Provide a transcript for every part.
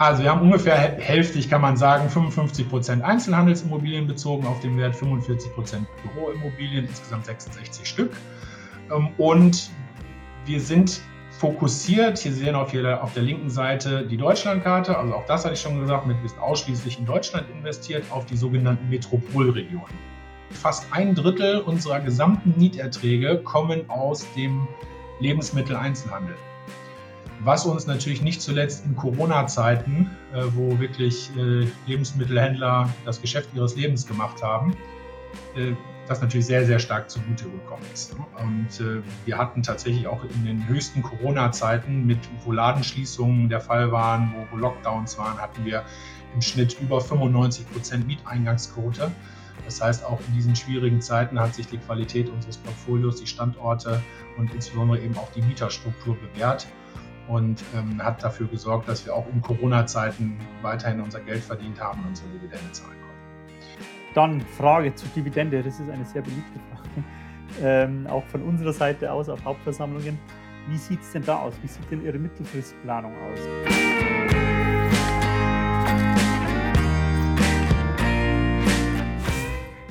Also wir haben ungefähr hälftig, kann man sagen, 55 Prozent Einzelhandelsimmobilien bezogen auf den Wert, 45 Prozent Büroimmobilien, insgesamt 66 Stück. Ähm, und wir sind fokussiert, hier sehen auf, hier auf der linken Seite die Deutschlandkarte, also auch das hatte ich schon gesagt, mit sind ausschließlich in Deutschland investiert, auf die sogenannten Metropolregionen. Fast ein Drittel unserer gesamten Mieterträge kommen aus dem Lebensmitteleinzelhandel was uns natürlich nicht zuletzt in Corona-Zeiten, äh, wo wirklich äh, Lebensmittelhändler das Geschäft ihres Lebens gemacht haben, äh, das natürlich sehr, sehr stark zugute gekommen ist. Und äh, wir hatten tatsächlich auch in den höchsten Corona-Zeiten, mit wo Ladenschließungen der Fall waren, wo, wo Lockdowns waren, hatten wir im Schnitt über 95 Prozent Mieteingangsquote. Das heißt, auch in diesen schwierigen Zeiten hat sich die Qualität unseres Portfolios, die Standorte und insbesondere eben auch die Mieterstruktur bewährt und ähm, hat dafür gesorgt, dass wir auch in Corona-Zeiten weiterhin unser Geld verdient haben und unsere Dividende zahlen konnten. Dann Frage zur Dividende, das ist eine sehr beliebte Frage, ähm, auch von unserer Seite aus auf Hauptversammlungen. Wie sieht es denn da aus? Wie sieht denn Ihre Mittelfristplanung aus?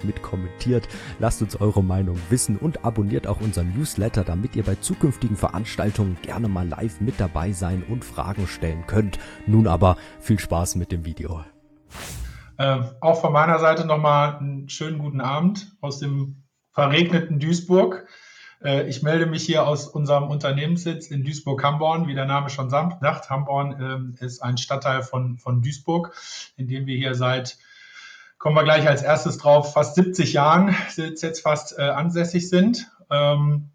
fleißig mit kommentiert. Lasst uns eure Meinung wissen und abonniert auch unseren Newsletter, damit ihr bei zukünftigen Veranstaltungen gerne mal live mit dabei sein und Fragen stellen könnt. Nun aber viel Spaß mit dem Video. Äh, auch von meiner Seite nochmal einen schönen guten Abend aus dem verregneten Duisburg. Äh, ich melde mich hier aus unserem Unternehmenssitz in Duisburg-Hamborn, wie der Name schon sagt. Hamborn äh, ist ein Stadtteil von, von Duisburg, in dem wir hier seit kommen wir gleich als erstes drauf, fast 70 Jahren jetzt fast äh, ansässig sind. Ähm,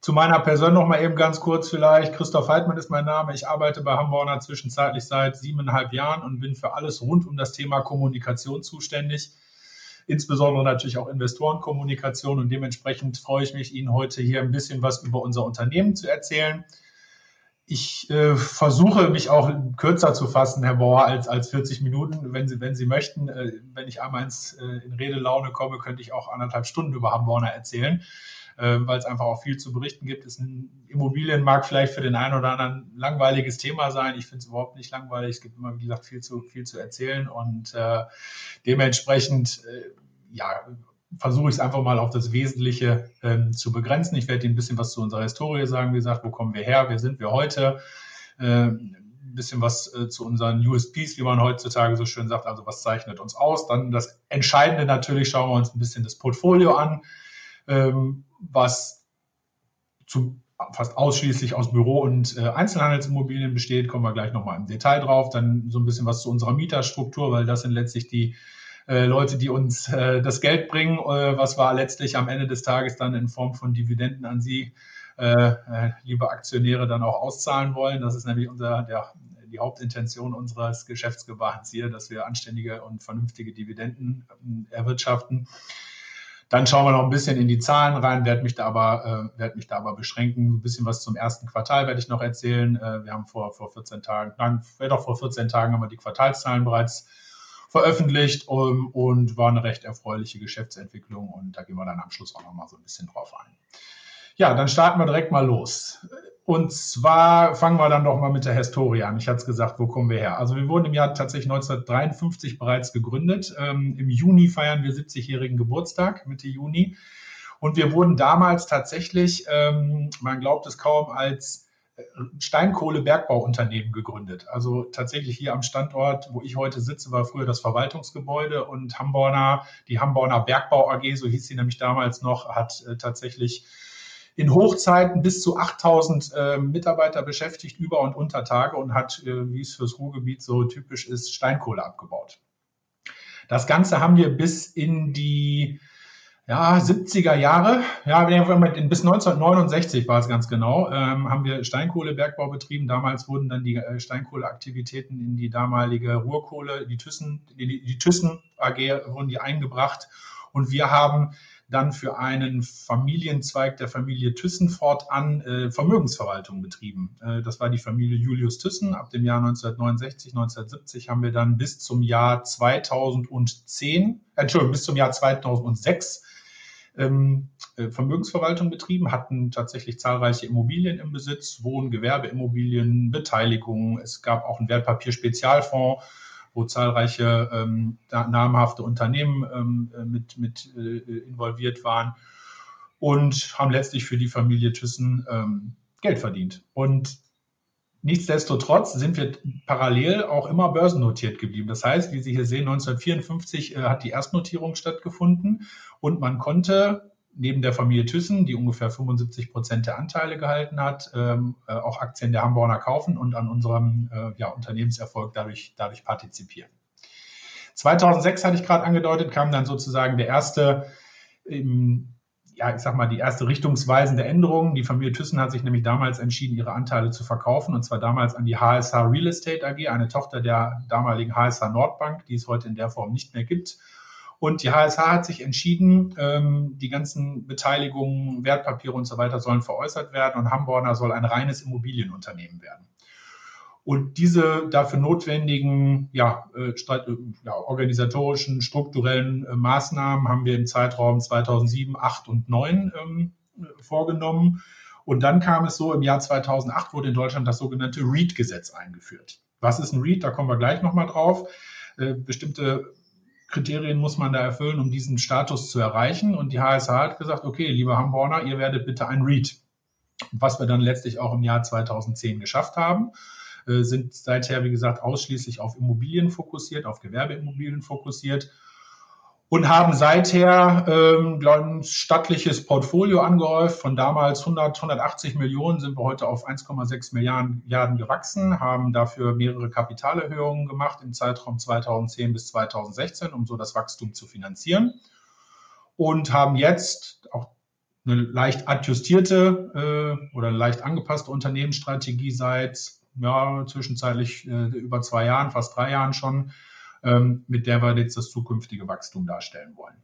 zu meiner Person noch mal eben ganz kurz vielleicht. Christoph Heidmann ist mein Name. Ich arbeite bei Hamborner zwischenzeitlich seit siebeneinhalb Jahren und bin für alles rund um das Thema Kommunikation zuständig. Insbesondere natürlich auch Investorenkommunikation und dementsprechend freue ich mich, Ihnen heute hier ein bisschen was über unser Unternehmen zu erzählen. Ich äh, versuche mich auch kürzer zu fassen, Herr Bauer, als, als 40 Minuten, wenn Sie, wenn Sie möchten. Äh, wenn ich einmal ins, äh, in Redelaune komme, könnte ich auch anderthalb Stunden über Hamborner erzählen, äh, weil es einfach auch viel zu berichten gibt. Ist ein Immobilienmarkt vielleicht für den einen oder anderen langweiliges Thema sein. Ich finde es überhaupt nicht langweilig. Es gibt immer, wie gesagt, viel zu, viel zu erzählen und äh, dementsprechend, äh, ja, versuche ich es einfach mal auf das Wesentliche ähm, zu begrenzen. Ich werde Ihnen ein bisschen was zu unserer Historie sagen, wie gesagt, wo kommen wir her, wer sind wir heute, äh, ein bisschen was äh, zu unseren USPs, wie man heutzutage so schön sagt, also was zeichnet uns aus. Dann das Entscheidende natürlich, schauen wir uns ein bisschen das Portfolio an, ähm, was zu fast ausschließlich aus Büro- und äh, Einzelhandelsimmobilien besteht, kommen wir gleich nochmal im Detail drauf. Dann so ein bisschen was zu unserer Mieterstruktur, weil das sind letztlich die äh, Leute, die uns äh, das Geld bringen, äh, was wir letztlich am Ende des Tages dann in Form von Dividenden an Sie, äh, äh, liebe Aktionäre, dann auch auszahlen wollen. Das ist nämlich unser, der, die Hauptintention unseres Geschäftsgebaren hier, dass wir anständige und vernünftige Dividenden erwirtschaften. Dann schauen wir noch ein bisschen in die Zahlen rein, werde mich da aber, äh, werde mich da aber beschränken. Ein bisschen was zum ersten Quartal werde ich noch erzählen. Äh, wir haben vor, vor 14 Tagen, nein, doch vor 14 Tagen haben wir die Quartalszahlen bereits veröffentlicht um, und war eine recht erfreuliche Geschäftsentwicklung und da gehen wir dann am Schluss auch nochmal so ein bisschen drauf ein. Ja, dann starten wir direkt mal los. Und zwar fangen wir dann doch mal mit der Historie an. Ich hatte es gesagt, wo kommen wir her? Also wir wurden im Jahr tatsächlich 1953 bereits gegründet. Ähm, Im Juni feiern wir 70-jährigen Geburtstag, Mitte Juni. Und wir wurden damals tatsächlich, ähm, man glaubt es kaum, als Steinkohlebergbauunternehmen gegründet. Also tatsächlich hier am Standort, wo ich heute sitze, war früher das Verwaltungsgebäude und Hamborner, die Hamborner Bergbau AG, so hieß sie nämlich damals noch, hat äh, tatsächlich in Hochzeiten bis zu 8000 äh, Mitarbeiter beschäftigt, über und unter Tage und hat, äh, wie es fürs Ruhrgebiet so typisch ist, Steinkohle abgebaut. Das Ganze haben wir bis in die ja, 70er Jahre, ja, bis 1969 war es ganz genau, ähm, haben wir Steinkohlebergbau betrieben. Damals wurden dann die äh, Steinkohleaktivitäten in die damalige Ruhrkohle, die Thyssen, die, die Thyssen AG wurden die eingebracht. Und wir haben dann für einen Familienzweig der Familie Thyssen fortan äh, Vermögensverwaltung betrieben. Äh, das war die Familie Julius Thyssen. Ab dem Jahr 1969, 1970 haben wir dann bis zum Jahr 2010, äh, Entschuldigung, bis zum Jahr 2006 ähm, äh, Vermögensverwaltung betrieben, hatten tatsächlich zahlreiche Immobilien im Besitz, Wohn-, Gewerbeimmobilien, Beteiligungen. Es gab auch einen Wertpapier-Spezialfonds wo zahlreiche ähm, namhafte Unternehmen ähm, äh, mit, mit äh, involviert waren und haben letztlich für die Familie Thyssen ähm, Geld verdient. Und nichtsdestotrotz sind wir parallel auch immer börsennotiert geblieben. Das heißt, wie Sie hier sehen, 1954 äh, hat die Erstnotierung stattgefunden und man konnte neben der Familie Thyssen, die ungefähr 75 Prozent der Anteile gehalten hat, ähm, äh, auch Aktien der Hamburger kaufen und an unserem äh, ja, Unternehmenserfolg dadurch, dadurch partizipieren. 2006 hatte ich gerade angedeutet, kam dann sozusagen der erste, ähm, ja, ich sag mal, die erste richtungsweisende Änderung. Die Familie Thyssen hat sich nämlich damals entschieden, ihre Anteile zu verkaufen und zwar damals an die HSH Real Estate AG, eine Tochter der damaligen HSH Nordbank, die es heute in der Form nicht mehr gibt und die HSH hat sich entschieden, ähm, die ganzen Beteiligungen, Wertpapiere und so weiter sollen veräußert werden und Hamborner soll ein reines Immobilienunternehmen werden. Und diese dafür notwendigen ja, äh, äh ja, organisatorischen, strukturellen äh, Maßnahmen haben wir im Zeitraum 2007, 8 und 9 ähm, vorgenommen. Und dann kam es so, im Jahr 2008 wurde in Deutschland das sogenannte REIT-Gesetz eingeführt. Was ist ein REIT? Da kommen wir gleich nochmal drauf. Bestimmte Kriterien muss man da erfüllen, um diesen Status zu erreichen. Und die HSH hat gesagt, okay, lieber Hamborner, ihr werdet bitte ein REIT. Was wir dann letztlich auch im Jahr 2010 geschafft haben, sind seither, wie gesagt, ausschließlich auf Immobilien fokussiert, auf Gewerbeimmobilien fokussiert und haben seither ähm, ein stattliches Portfolio angehäuft. Von damals 100, 180 Millionen sind wir heute auf 1,6 Milliarden, Milliarden gewachsen, haben dafür mehrere Kapitalerhöhungen gemacht im Zeitraum 2010 bis 2016, um so das Wachstum zu finanzieren. Und haben jetzt auch eine leicht adjustierte äh, oder leicht angepasste Unternehmensstrategie seit ja, zwischenzeitlich äh, über zwei Jahren, fast drei Jahren schon, ähm, mit der wir jetzt das zukünftige Wachstum darstellen wollen.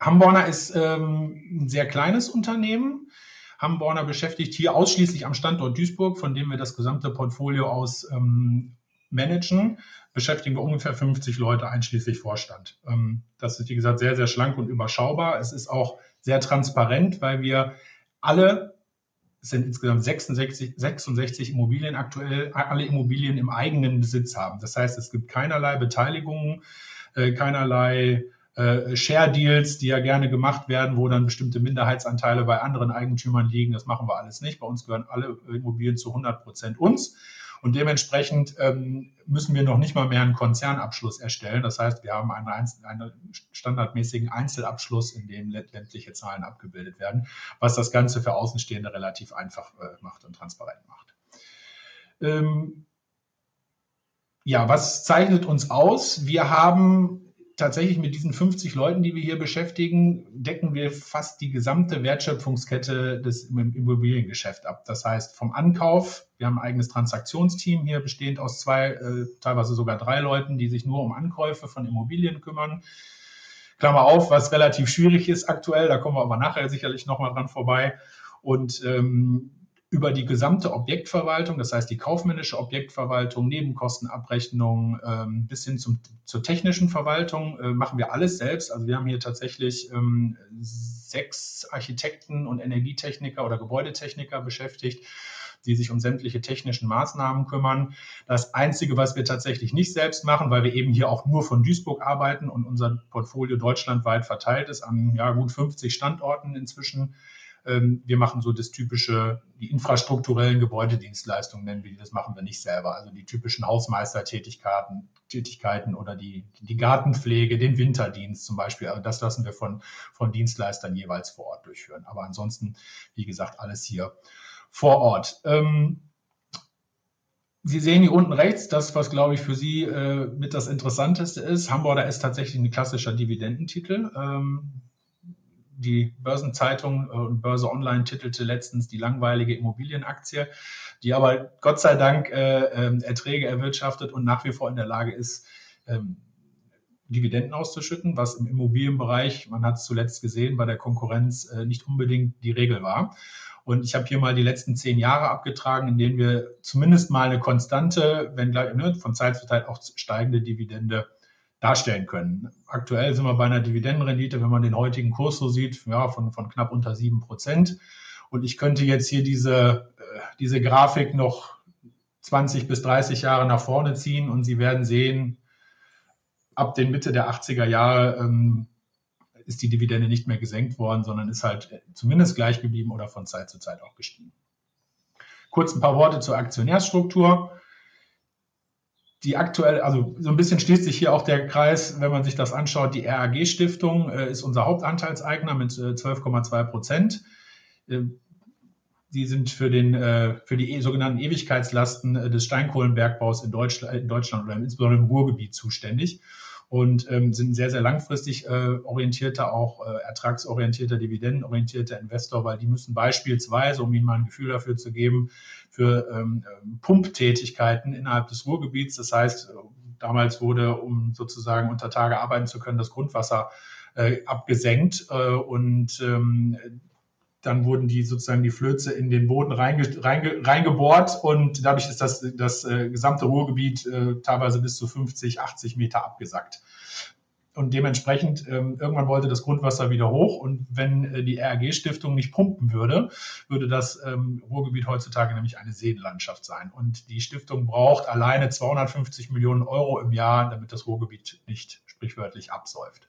Hamborner ist ähm, ein sehr kleines Unternehmen. Hamborner beschäftigt hier ausschließlich am Standort Duisburg, von dem wir das gesamte Portfolio aus ähm, managen, beschäftigen wir ungefähr 50 Leute einschließlich Vorstand. Ähm, das ist, wie gesagt, sehr, sehr schlank und überschaubar. Es ist auch sehr transparent, weil wir alle es sind insgesamt 66, 66 Immobilien aktuell, alle Immobilien im eigenen Besitz haben. Das heißt, es gibt keinerlei Beteiligungen, äh, keinerlei äh, Share-Deals, die ja gerne gemacht werden, wo dann bestimmte Minderheitsanteile bei anderen Eigentümern liegen. Das machen wir alles nicht. Bei uns gehören alle Immobilien zu 100 Prozent uns. Und dementsprechend ähm, müssen wir noch nicht mal mehr einen Konzernabschluss erstellen. Das heißt, wir haben einen, einen standardmäßigen Einzelabschluss, in dem letztliche Zahlen abgebildet werden, was das Ganze für Außenstehende relativ einfach äh, macht und transparent macht. Ähm, ja, was zeichnet uns aus? Wir haben tatsächlich mit diesen 50 Leuten, die wir hier beschäftigen, decken wir fast die gesamte Wertschöpfungskette des Immobiliengeschäfts ab. Das heißt, vom Ankauf, wir haben ein eigenes Transaktionsteam hier, bestehend aus zwei, äh, teilweise sogar drei Leuten, die sich nur um Ankäufe von Immobilien kümmern. Klammer auf, was relativ schwierig ist aktuell, da kommen wir aber nachher sicherlich nochmal dran vorbei. Und ähm, über die gesamte Objektverwaltung, das heißt die kaufmännische Objektverwaltung, Nebenkostenabrechnung ähm, bis hin zum, zur technischen Verwaltung äh, machen wir alles selbst. Also wir haben hier tatsächlich ähm, sechs Architekten und Energietechniker oder Gebäudetechniker beschäftigt, die sich um sämtliche technischen Maßnahmen kümmern. Das Einzige, was wir tatsächlich nicht selbst machen, weil wir eben hier auch nur von Duisburg arbeiten und unser Portfolio deutschlandweit verteilt ist an ja, gut 50 Standorten inzwischen, wir machen so das typische, die infrastrukturellen Gebäudedienstleistungen nennen wir die, das machen wir nicht selber. Also die typischen Hausmeistertätigkeiten Tätigkeiten oder die, die Gartenpflege, den Winterdienst zum Beispiel. Also das lassen wir von, von Dienstleistern jeweils vor Ort durchführen. Aber ansonsten, wie gesagt, alles hier vor Ort. Ähm, Sie sehen hier unten rechts, das, was glaube ich für Sie äh, mit das Interessanteste ist. Hamburger ist tatsächlich ein klassischer Dividendentitel. Ähm, die Börsenzeitung und Börse Online titelte letztens die langweilige Immobilienaktie, die aber Gott sei Dank äh, Erträge erwirtschaftet und nach wie vor in der Lage ist, ähm, Dividenden auszuschütten, was im Immobilienbereich, man hat es zuletzt gesehen, bei der Konkurrenz äh, nicht unbedingt die Regel war. Und ich habe hier mal die letzten zehn Jahre abgetragen, in denen wir zumindest mal eine konstante, wenn gleich ne, von Zeit zu Zeit auch steigende Dividende darstellen können. Aktuell sind wir bei einer Dividendenrendite, wenn man den heutigen Kurs so sieht, ja, von, von knapp unter sieben Prozent. Und ich könnte jetzt hier diese, äh, diese Grafik noch 20 bis 30 Jahre nach vorne ziehen und Sie werden sehen, ab den Mitte der 80er Jahre ähm, ist die Dividende nicht mehr gesenkt worden, sondern ist halt zumindest gleich geblieben oder von Zeit zu Zeit auch gestiegen. Kurz ein paar Worte zur Aktionärsstruktur. Die aktuell, also so ein bisschen schließt sich hier auch der Kreis, wenn man sich das anschaut. Die RAG-Stiftung äh, ist unser Hauptanteilseigner mit äh, 12,2 Prozent. Äh, die sind für, den, äh, für die sogenannten Ewigkeitslasten äh, des Steinkohlenbergbaus in Deutschland, in Deutschland oder insbesondere im Ruhrgebiet zuständig und ähm, sind sehr, sehr langfristig äh, orientierter, auch äh, ertragsorientierter, dividendenorientierter Investor, weil die müssen beispielsweise, um Ihnen mal ein Gefühl dafür zu geben, für ähm, ähm Pumptätigkeiten innerhalb des Ruhrgebiets, das heißt, äh, damals wurde, um sozusagen unter Tage arbeiten zu können, das Grundwasser äh, abgesenkt äh, und ähm, dann wurden die sozusagen die Flöze in den Boden reinge, reinge, reingebohrt und dadurch ist das, das äh, gesamte Ruhrgebiet äh, teilweise bis zu 50, 80 Meter abgesackt. Und dementsprechend, ähm, irgendwann wollte das Grundwasser wieder hoch. Und wenn äh, die RAG-Stiftung nicht pumpen würde, würde das ähm, Ruhrgebiet heutzutage nämlich eine Seenlandschaft sein. Und die Stiftung braucht alleine 250 Millionen Euro im Jahr, damit das Ruhrgebiet nicht sprichwörtlich absäuft.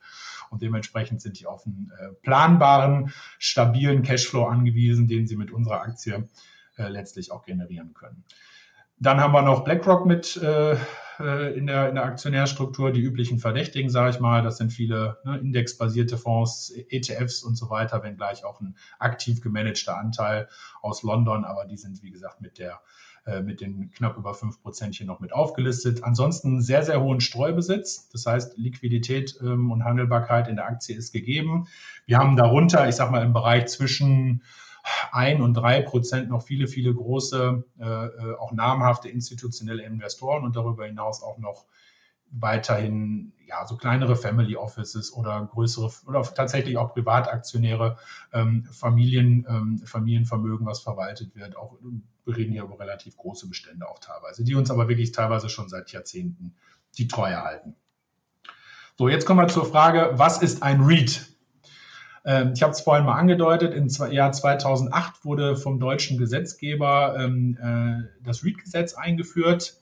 Und dementsprechend sind die auf einen äh, planbaren, stabilen Cashflow angewiesen, den sie mit unserer Aktie äh, letztlich auch generieren können. Dann haben wir noch BlackRock mit äh, äh, in, der, in der Aktionärstruktur, die üblichen Verdächtigen, sage ich mal. Das sind viele ne, indexbasierte Fonds, ETFs und so weiter, wenngleich auch ein aktiv gemanagter Anteil aus London, aber die sind, wie gesagt, mit der mit den knapp über 5 Prozent hier noch mit aufgelistet. Ansonsten sehr, sehr hohen Streubesitz. Das heißt, Liquidität ähm, und Handelbarkeit in der Aktie ist gegeben. Wir haben darunter, ich sage mal, im Bereich zwischen ein und drei Prozent noch viele, viele große, äh, äh, auch namhafte institutionelle Investoren und darüber hinaus auch noch weiterhin ja so kleinere Family Offices oder größere oder tatsächlich auch Privataktionäre, ähm, Familien, ähm, Familienvermögen, was verwaltet wird. Auch wir reden hier über relativ große Bestände auch teilweise, die uns aber wirklich teilweise schon seit Jahrzehnten die Treue halten. So, jetzt kommen wir zur Frage, was ist ein REIT? Ähm, ich habe es vorhin mal angedeutet, im Jahr 2008 wurde vom deutschen Gesetzgeber ähm, äh, das REIT-Gesetz eingeführt,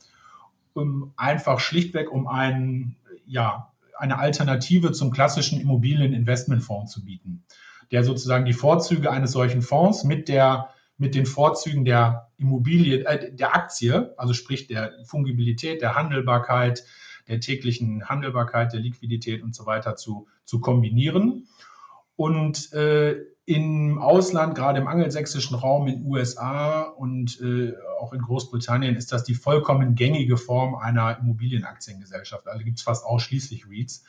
um einfach schlichtweg um ein, ja, eine Alternative zum klassischen Immobilieninvestmentfonds zu bieten, der sozusagen die Vorzüge eines solchen Fonds mit der mit den Vorzügen der Immobilie, äh, der Aktie, also sprich der Fungibilität, der Handelbarkeit, der täglichen Handelbarkeit, der Liquidität und so weiter zu, zu kombinieren. Und äh, im Ausland, gerade im angelsächsischen Raum, in USA und äh, auch in Großbritannien, ist das die vollkommen gängige Form einer Immobilienaktiengesellschaft. Also gibt es fast ausschließlich REITs,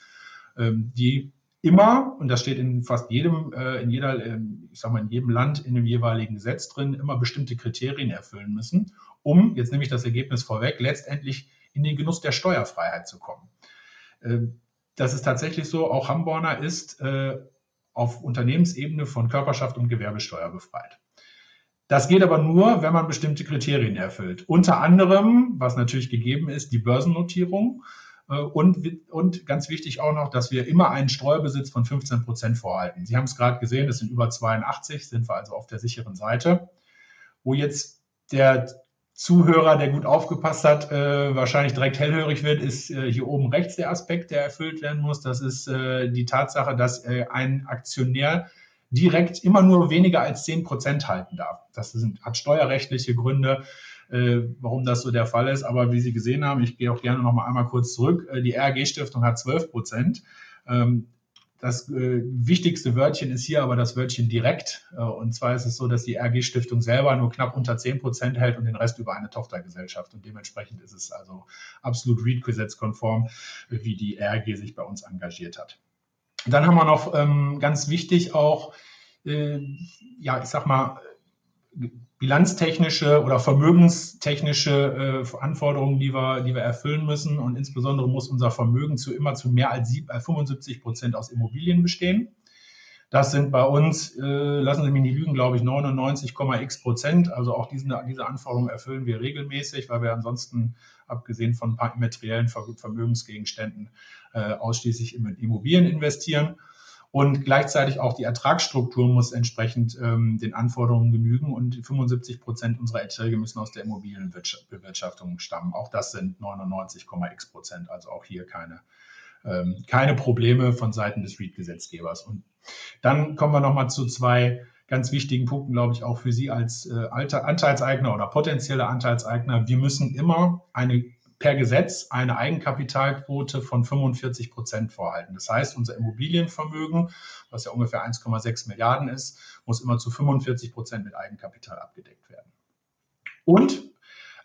ähm, die immer, und das steht in fast jedem, äh, in jeder, äh, ich sag mal, in jedem Land in dem jeweiligen Gesetz drin, immer bestimmte Kriterien erfüllen müssen, um, jetzt nehme ich das Ergebnis vorweg, letztendlich in den Genuss der Steuerfreiheit zu kommen. Äh, das ist tatsächlich so, auch Hamborner ist äh, auf Unternehmensebene von Körperschaft und Gewerbesteuer befreit. Das geht aber nur, wenn man bestimmte Kriterien erfüllt. Unter anderem, was natürlich gegeben ist, die Börsennotierung. Äh, und, und ganz wichtig auch noch, dass wir immer einen Streubesitz von 15 Prozent vorhalten. Sie haben es gerade gesehen, das sind über 82, sind wir also auf der sicheren Seite. Wo jetzt der Zuhörer, der gut aufgepasst hat, äh, wahrscheinlich direkt hellhörig wird, ist äh, hier oben rechts der Aspekt, der erfüllt werden muss. Das ist äh, die Tatsache, dass äh, ein Aktionär direkt immer nur weniger als 10 Prozent halten darf. Das sind, hat steuerrechtliche Gründe, äh, warum das so der Fall ist. Aber wie Sie gesehen haben, ich gehe auch gerne noch mal einmal kurz zurück. Äh, die RG-Stiftung hat 12 Prozent. Ähm, das äh, wichtigste Wörtchen ist hier aber das Wörtchen direkt. Äh, und zwar ist es so, dass die RG-Stiftung selber nur knapp unter 10 Prozent hält und den Rest über eine Tochtergesellschaft. Und dementsprechend ist es also absolut REIT-gesetzkonform, wie die RG sich bei uns engagiert hat. Dann haben wir noch ähm, ganz wichtig auch, äh, ja, ich sag mal, bilanztechnische oder vermögenstechnische äh, Anforderungen, die wir, die wir erfüllen müssen. Und insbesondere muss unser Vermögen zu immer zu mehr als 75 äh, Prozent aus Immobilien bestehen. Das sind bei uns, äh, lassen Sie mich nicht lügen, glaube ich, 99,x Prozent. Also auch diesen, diese Anforderungen erfüllen wir regelmäßig, weil wir ansonsten, abgesehen von ein paar immateriellen Vermögensgegenständen, äh, ausschließlich in Immobilien investieren. Und gleichzeitig auch die Ertragsstruktur muss entsprechend ähm, den Anforderungen genügen und 75 Prozent unserer Erträge müssen aus der Immobilienbewirtschaftung stammen. Auch das sind 99,x Prozent, also auch hier keine, ähm, keine Probleme von Seiten des REIT-Gesetzgebers. Und dann kommen wir nochmal zu zwei ganz wichtigen Punkten, glaube ich, auch für Sie als äh, Anteilseigner oder potenzielle Anteilseigner. Wir müssen immer eine per Gesetz eine Eigenkapitalquote von 45 Prozent vorhalten. Das heißt, unser Immobilienvermögen, was ja ungefähr 1,6 Milliarden ist, muss immer zu 45 Prozent mit Eigenkapital abgedeckt werden. Und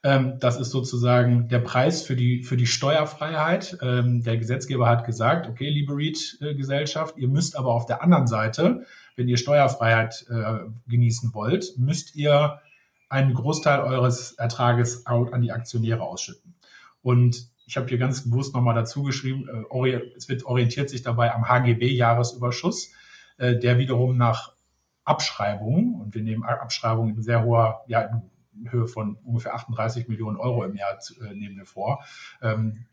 ähm, das ist sozusagen der Preis für die, für die Steuerfreiheit. Ähm, der Gesetzgeber hat gesagt, okay, liebe REIT-Gesellschaft, ihr müsst aber auf der anderen Seite, wenn ihr Steuerfreiheit äh, genießen wollt, müsst ihr einen Großteil eures Ertrages an die Aktionäre ausschütten. Und ich habe hier ganz bewusst nochmal dazu geschrieben, äh, es wird orientiert sich dabei am HGB-Jahresüberschuss, äh, der wiederum nach Abschreibungen, und wir nehmen Abschreibungen in sehr hoher, ja, in Höhe von ungefähr 38 Millionen Euro im Jahr äh, nehmen wir vor. Ähm,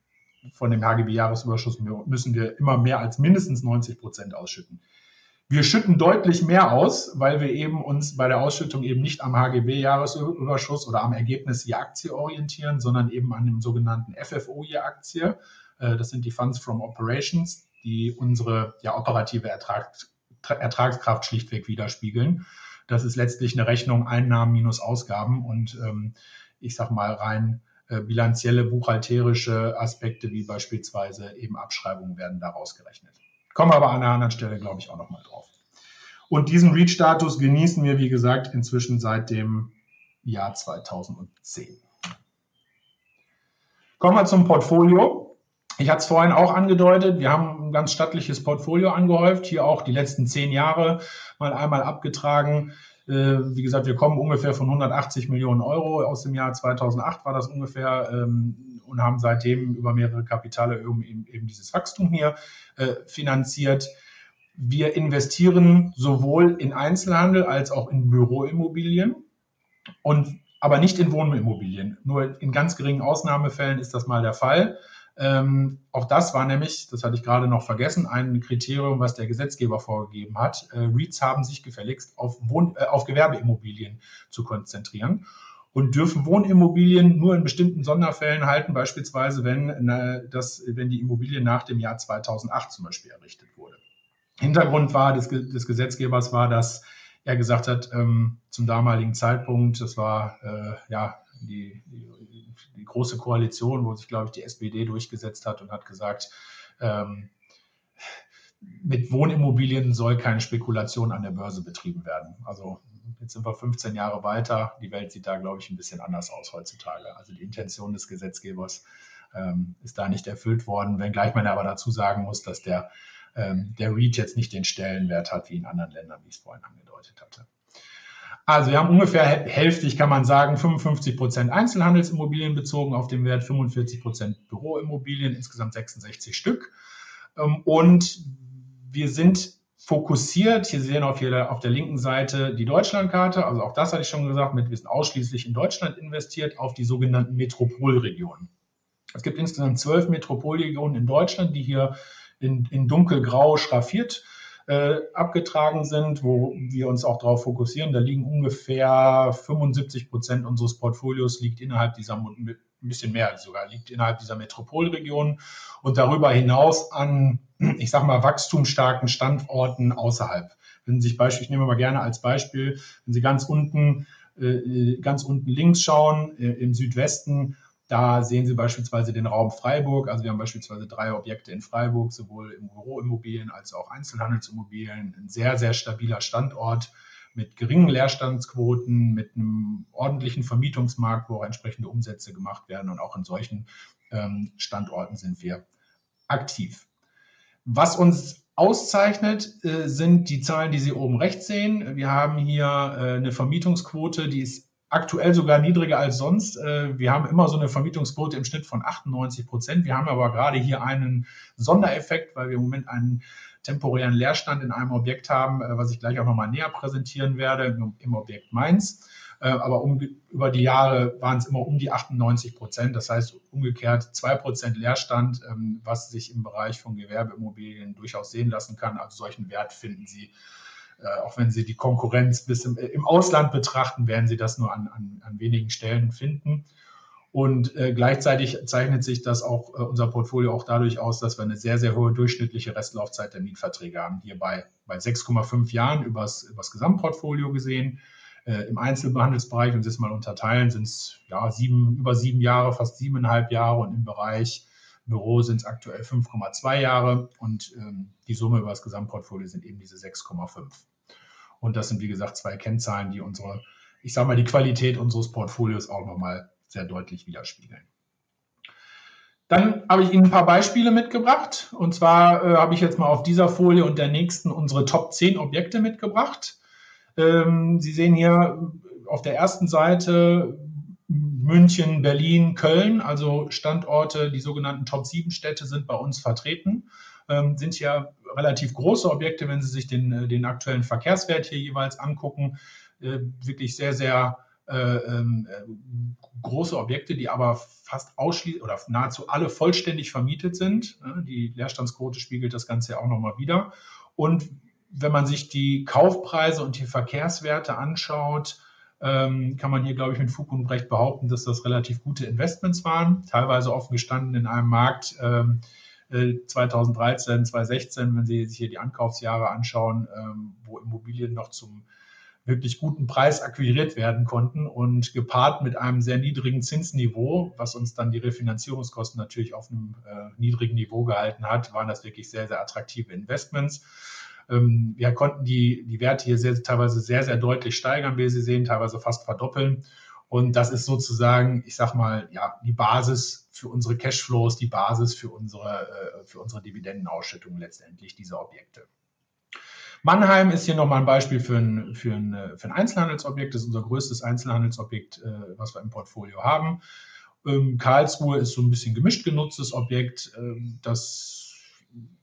von dem HGB-Jahresüberschuss müssen wir immer mehr als mindestens 90 Prozent ausschütten. Wir schütten deutlich mehr aus, weil wir eben uns bei der Ausschüttung eben nicht am HGB-Jahresüberschuss oder am Ergebnis je Aktie orientieren, sondern eben an dem sogenannten FFO je Aktie. Äh, das sind die Funds from Operations, die unsere ja, operative Ertrag, Ertragskraft schlichtweg widerspiegeln. Das ist letztlich eine Rechnung Einnahmen minus Ausgaben und ähm, ich sage mal rein äh, bilanzielle, buchhalterische Aspekte wie beispielsweise eben Abschreibungen werden daraus gerechnet. Kommen aber an einer anderen Stelle, glaube ich, auch nochmal drauf. Und diesen REACH-Status genießen wir, wie gesagt, inzwischen seit dem Jahr 2010. Kommen wir zum Portfolio. Ich hatte es vorhin auch angedeutet, wir haben ein ganz stattliches Portfolio angehäuft, hier auch die letzten zehn Jahre mal einmal abgetragen. Äh, wie gesagt, wir kommen ungefähr von 180 Millionen Euro aus dem Jahr 2008 war das ungefähr ähm, und haben seitdem über mehrere Kapitalerhöhungen eben, eben dieses Wachstum hier äh, finanziert. Wir investieren sowohl in Einzelhandel als auch in Büroimmobilien und aber nicht in Wohnimmobilien. Nur in ganz geringen Ausnahmefällen ist das mal der Fall. Ähm, auch das war nämlich, das hatte ich gerade noch vergessen, ein Kriterium, was der Gesetzgeber vorgegeben hat. Äh, REITs haben sich gefälligst auf, Wohn äh, auf Gewerbeimmobilien zu konzentrieren und dürfen Wohnimmobilien nur in bestimmten Sonderfällen halten, beispielsweise wenn, das, wenn die Immobilie nach dem Jahr 2008 zum Beispiel errichtet wurde. Hintergrund war des, des Gesetzgebers war, dass er gesagt hat, ähm, zum damaligen Zeitpunkt, das war äh, ja die, die, große Koalition, wo sich, glaube ich, die SPD durchgesetzt hat und hat gesagt, ähm, mit Wohnimmobilien soll keine Spekulation an der Börse betrieben werden. Also Jetzt sind wir 15 Jahre weiter. Die Welt sieht da, glaube ich, ein bisschen anders aus heutzutage. Also die Intention des Gesetzgebers ähm, ist da nicht erfüllt worden, wenngleich man aber dazu sagen muss, dass der, ähm, der REIT jetzt nicht den Stellenwert hat wie in anderen Ländern, wie ich es vorhin angedeutet hatte. Also wir haben ungefähr hälftig, kann man sagen, 55 Prozent Einzelhandelsimmobilien bezogen auf den Wert, 45 Prozent Büroimmobilien, insgesamt 66 Stück. Ähm, und wir sind fokussiert. Hier sehen auf, hier auf der linken Seite die Deutschlandkarte. Also auch das hatte ich schon gesagt, mit wir sind ausschließlich in Deutschland investiert auf die sogenannten Metropolregionen. Es gibt insgesamt zwölf Metropolregionen in Deutschland, die hier in, in dunkelgrau schraffiert äh, abgetragen sind, wo wir uns auch darauf fokussieren. Da liegen ungefähr 75 Prozent unseres Portfolios liegt innerhalb dieser ein bisschen mehr sogar liegt innerhalb dieser Metropolregion und darüber hinaus an ich sage mal, wachstumsstarken Standorten außerhalb. Wenn Sie sich Beispiel, ich nehme mal gerne als Beispiel, wenn Sie ganz unten, äh, ganz unten links schauen, äh, im Südwesten, da sehen Sie beispielsweise den Raum Freiburg. Also wir haben beispielsweise drei Objekte in Freiburg, sowohl im Büroimmobilien als auch Einzelhandelsimmobilien. Ein sehr, sehr stabiler Standort mit geringen Leerstandsquoten, mit einem ordentlichen Vermietungsmarkt, wo auch entsprechende Umsätze gemacht werden. Und auch in solchen ähm, Standorten sind wir aktiv. Was uns auszeichnet, äh, sind die Zahlen, die Sie oben rechts sehen. Wir haben hier äh, eine Vermietungsquote, die ist aktuell sogar niedriger als sonst. Äh, wir haben immer so eine Vermietungsquote im Schnitt von 98 Prozent. Wir haben aber gerade hier einen Sondereffekt, weil wir im Moment einen temporären Leerstand in einem Objekt haben, äh, was ich gleich auch nochmal näher präsentieren werde, im Objekt Mainz. Äh, aber um, über die Jahre waren es immer um die 98 Prozent. Das heißt umgekehrt zwei Prozent Leerstand, ähm, was sich im Bereich von Gewerbeimmobilien durchaus sehen lassen kann. Also solchen Wert finden Sie auch wenn Sie die Konkurrenz bis im, im, Ausland betrachten, werden Sie das nur an, an, an wenigen Stellen finden. Und äh, gleichzeitig zeichnet sich das auch äh, unser Portfolio auch dadurch aus, dass wir eine sehr, sehr hohe durchschnittliche Restlaufzeit der Mietverträge haben. Hier bei, bei 6,5 Jahren übers, übers Gesamtportfolio gesehen. Äh, Im Einzelhandelsbereich, wenn Sie es mal unterteilen, sind es ja, sieben, über sieben Jahre, fast siebeneinhalb Jahre und im Bereich Büro sind es aktuell 5,2 Jahre und ähm, die Summe über das Gesamtportfolio sind eben diese 6,5. Und das sind, wie gesagt, zwei Kennzahlen, die unsere, ich sage mal, die Qualität unseres Portfolios auch nochmal sehr deutlich widerspiegeln. Dann habe ich Ihnen ein paar Beispiele mitgebracht. Und zwar äh, habe ich jetzt mal auf dieser Folie und der nächsten unsere Top 10 Objekte mitgebracht. Ähm, Sie sehen hier auf der ersten Seite München, Berlin, Köln, also Standorte, die sogenannten Top-7-Städte sind bei uns vertreten. Ähm, sind ja relativ große Objekte, wenn Sie sich den, äh, den aktuellen Verkehrswert hier jeweils angucken. Äh, wirklich sehr, sehr äh, ähm, äh, große Objekte, die aber fast ausschließlich oder nahezu alle vollständig vermietet sind. Die Leerstandsquote spiegelt das Ganze ja auch nochmal wieder. Und wenn man sich die Kaufpreise und die Verkehrswerte anschaut, ähm, kann man hier, glaube ich, mit Fug und Recht behaupten, dass das relativ gute Investments waren, teilweise offen gestanden in einem Markt ähm, äh, 2013, 2016, wenn Sie sich hier die Ankaufsjahre anschauen, ähm, wo Immobilien noch zum wirklich guten Preis akquiriert werden konnten und gepaart mit einem sehr niedrigen Zinsniveau, was uns dann die Refinanzierungskosten natürlich auf einem äh, niedrigen Niveau gehalten hat, waren das wirklich sehr, sehr attraktive Investments. Ähm, wir konnten die, die Werte hier sehr, teilweise sehr, sehr deutlich steigern, wie Sie sehen, teilweise fast verdoppeln. Und das ist sozusagen, ich sag mal, ja, die Basis für unsere Cashflows, die Basis für unsere, äh, für unsere Dividendenausschüttung letztendlich dieser Objekte. Mannheim ist hier nochmal ein Beispiel für ein, für, ein, äh, für ein Einzelhandelsobjekt. Das ist unser größtes Einzelhandelsobjekt, äh, was wir im Portfolio haben. Ähm, Karlsruhe ist so ein bisschen gemischt genutztes Objekt. Ähm, das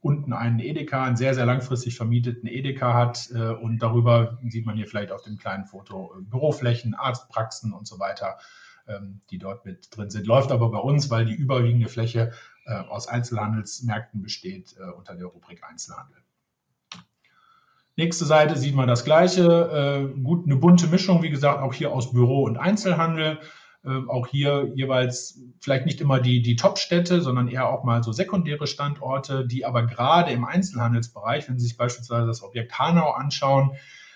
unten einen Edeka, einen sehr, sehr langfristig vermieteten Edeka hat. Äh, und darüber sieht man hier vielleicht auf dem kleinen Foto äh, Büroflächen, Arztpraxen und so weiter, ähm, die dort mit drin sind. Läuft aber bei uns, weil die überwiegende Fläche äh, aus Einzelhandelsmärkten besteht, unter der Rubrik Einzelhandel. Nächste Seite sieht man das Gleiche. Gut, eine bunte Mischung, wie gesagt, auch hier aus Büro und Einzelhandel. Ähm, auch hier jeweils vielleicht nicht immer die, die Top-Städte, sondern eher auch mal so sekundäre Standorte, die aber gerade im Einzelhandelsbereich, wenn Sie sich beispielsweise das Objekt Hanau anschauen,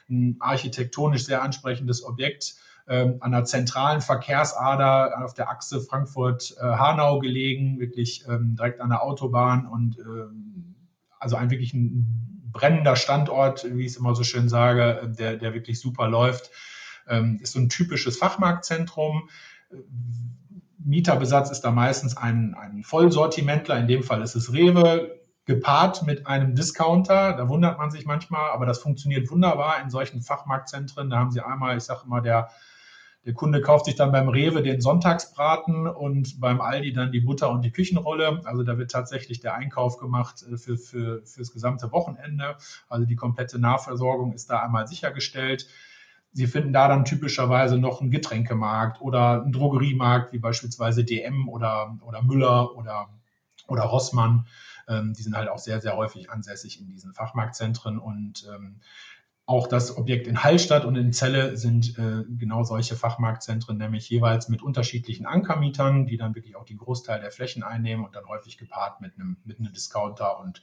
ein architektonisch sehr ansprechendes Objekt, ähm, an einer zentralen Verkehrsader auf der Achse Frankfurt-Hanau gelegen, wirklich ähm, direkt an der Autobahn und ähm, also ein wirklich ein brennender Standort, wie ich es immer so schön sage, der, der wirklich super läuft. Ähm, ist so ein typisches Fachmarktzentrum. Mieterbesatz ist da meistens ein, ein Vollsortimentler, in dem Fall ist es Rewe, gepaart mit einem Discounter. Da wundert man sich manchmal, aber das funktioniert wunderbar in solchen Fachmarktzentren. Da haben sie einmal, ich sage immer, der, der Kunde kauft sich dann beim Rewe den Sonntagsbraten und beim Aldi dann die Butter und die Küchenrolle. Also da wird tatsächlich der Einkauf gemacht äh, für, für, für das gesamte Wochenende. Also die komplette Nahversorgung ist da einmal sichergestellt. Sie finden da dann typischerweise noch einen Getränkemarkt oder einen Drogeriemarkt, wie beispielsweise DM oder, oder Müller oder, oder Rossmann. Ähm, die sind halt auch sehr, sehr häufig ansässig in diesen Fachmarktzentren und ähm, auch das Objekt in Hallstatt und in Celle sind äh, genau solche Fachmarktzentren, nämlich jeweils mit unterschiedlichen Ankermietern, die dann wirklich auch den Großteil der Flächen einnehmen und dann häufig gepaart mit einem, mit einem Discounter und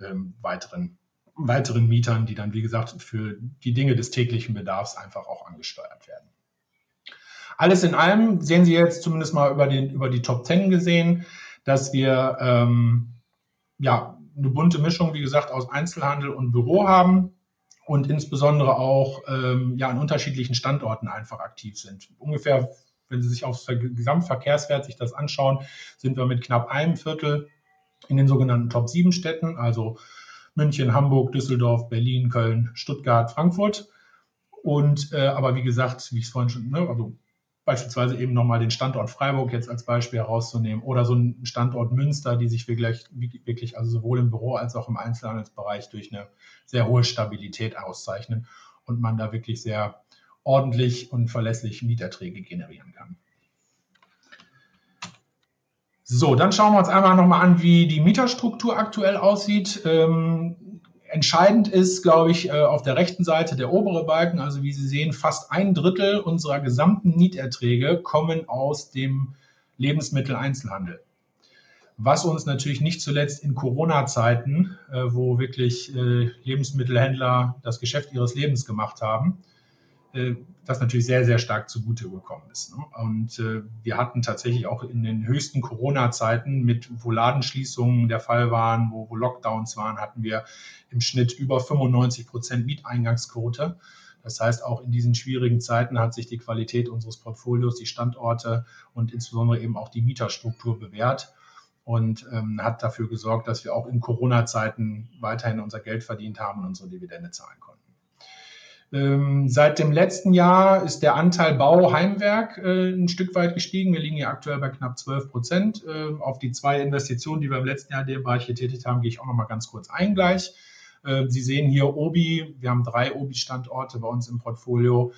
ähm, weiteren weiteren Mietern, die dann, wie gesagt, für die Dinge des täglichen Bedarfs einfach auch angesteuert werden. Alles in allem sehen Sie jetzt zumindest mal über, den, über die Top 10 gesehen, dass wir ähm, ja, eine bunte Mischung, wie gesagt, aus Einzelhandel und Büro haben und insbesondere auch ähm, ja, an unterschiedlichen Standorten einfach aktiv sind. Ungefähr, wenn Sie sich aufs Gesamtverkehrswert sich das anschauen, sind wir mit knapp einem Viertel in den sogenannten Top 7 Städten, also München, Hamburg, Düsseldorf, Berlin, Köln, Stuttgart, Frankfurt. Und äh, aber wie gesagt, wie ich es vorhin schon, ne, also beispielsweise eben nochmal den Standort Freiburg jetzt als Beispiel herauszunehmen oder so einen Standort Münster, die sich wirklich, wirklich also sowohl im Büro als auch im Einzelhandelsbereich durch eine sehr hohe Stabilität auszeichnen und man da wirklich sehr ordentlich und verlässlich Mieterträge generieren kann. So, dann schauen wir uns einmal nochmal an, wie die Mieterstruktur aktuell aussieht. Ähm, entscheidend ist, glaube ich, äh, auf der rechten Seite der obere Balken, also wie Sie sehen, fast ein Drittel unserer gesamten Mieterträge kommen aus dem Lebensmitteleinzelhandel. Was uns natürlich nicht zuletzt in Corona-Zeiten, äh, wo wirklich äh, Lebensmittelhändler das Geschäft ihres Lebens gemacht haben, das natürlich sehr, sehr stark zugute gekommen ist. Ne? Und äh, wir hatten tatsächlich auch in den höchsten Corona-Zeiten mit, wo Ladenschließungen der Fall waren, wo, wo Lockdowns waren, hatten wir im Schnitt über 95 Prozent Mieteingangsquote. Das heißt, auch in diesen schwierigen Zeiten hat sich die Qualität unseres Portfolios, die Standorte und insbesondere eben auch die Mieterstruktur bewährt und ähm, hat dafür gesorgt, dass wir auch in Corona-Zeiten weiterhin unser Geld verdient haben und unsere Dividende zahlen konnten. Ähm, seit dem letzten Jahr ist der Anteil Bau-Heimwerk äh, ein Stück weit gestiegen. Wir liegen ja aktuell bei knapp 12 Prozent. Äh, auf die zwei Investitionen, die wir im letzten Jahr in dem Bereich getätigt haben, gehe ich auch noch mal ganz kurz ein gleich. Äh, Sie sehen hier Obi. Wir haben drei Obi-Standorte bei uns im Portfolio.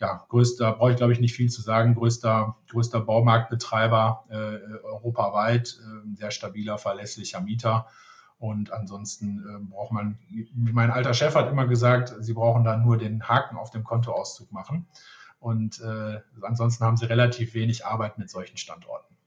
Ja, größter, brauche ich glaube ich nicht viel zu sagen, größter, größter Baumarktbetreiber äh, europaweit, äh, sehr stabiler, verlässlicher Mieter. Und ansonsten äh, braucht man, wie mein alter Chef hat immer gesagt, Sie brauchen da nur den Haken auf dem Kontoauszug machen. Und äh, ansonsten haben Sie relativ wenig Arbeit mit solchen Standorten.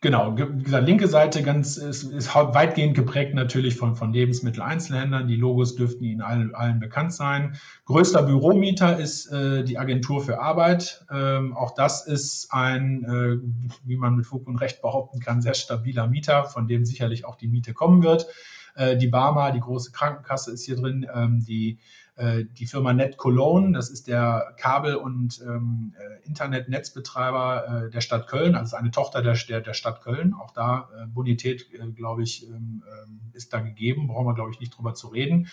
Genau, wie gesagt, linke Seite ganz, ist, ist weitgehend geprägt natürlich von, von Lebensmitteleinzelhändlern. Die Logos dürften Ihnen allen, allen bekannt sein. Größter Büromieter ist äh, die Agentur für Arbeit. Ähm, auch das ist ein, äh, wie man mit Fug und Recht behaupten kann, sehr stabiler Mieter, von dem sicherlich auch die Miete kommen wird. Äh, die Barmer, die große Krankenkasse ist hier drin. Ähm, die die Firma Net Cologne, das ist der Kabel- und ähm, äh, Internetnetzbetreiber äh, der Stadt Köln, also eine Tochter der, der, der Stadt Köln. Auch da äh, Bonität, äh, glaube ich, ähm, ähm, ist da gegeben, brauchen wir, glaube ich, nicht drüber zu reden.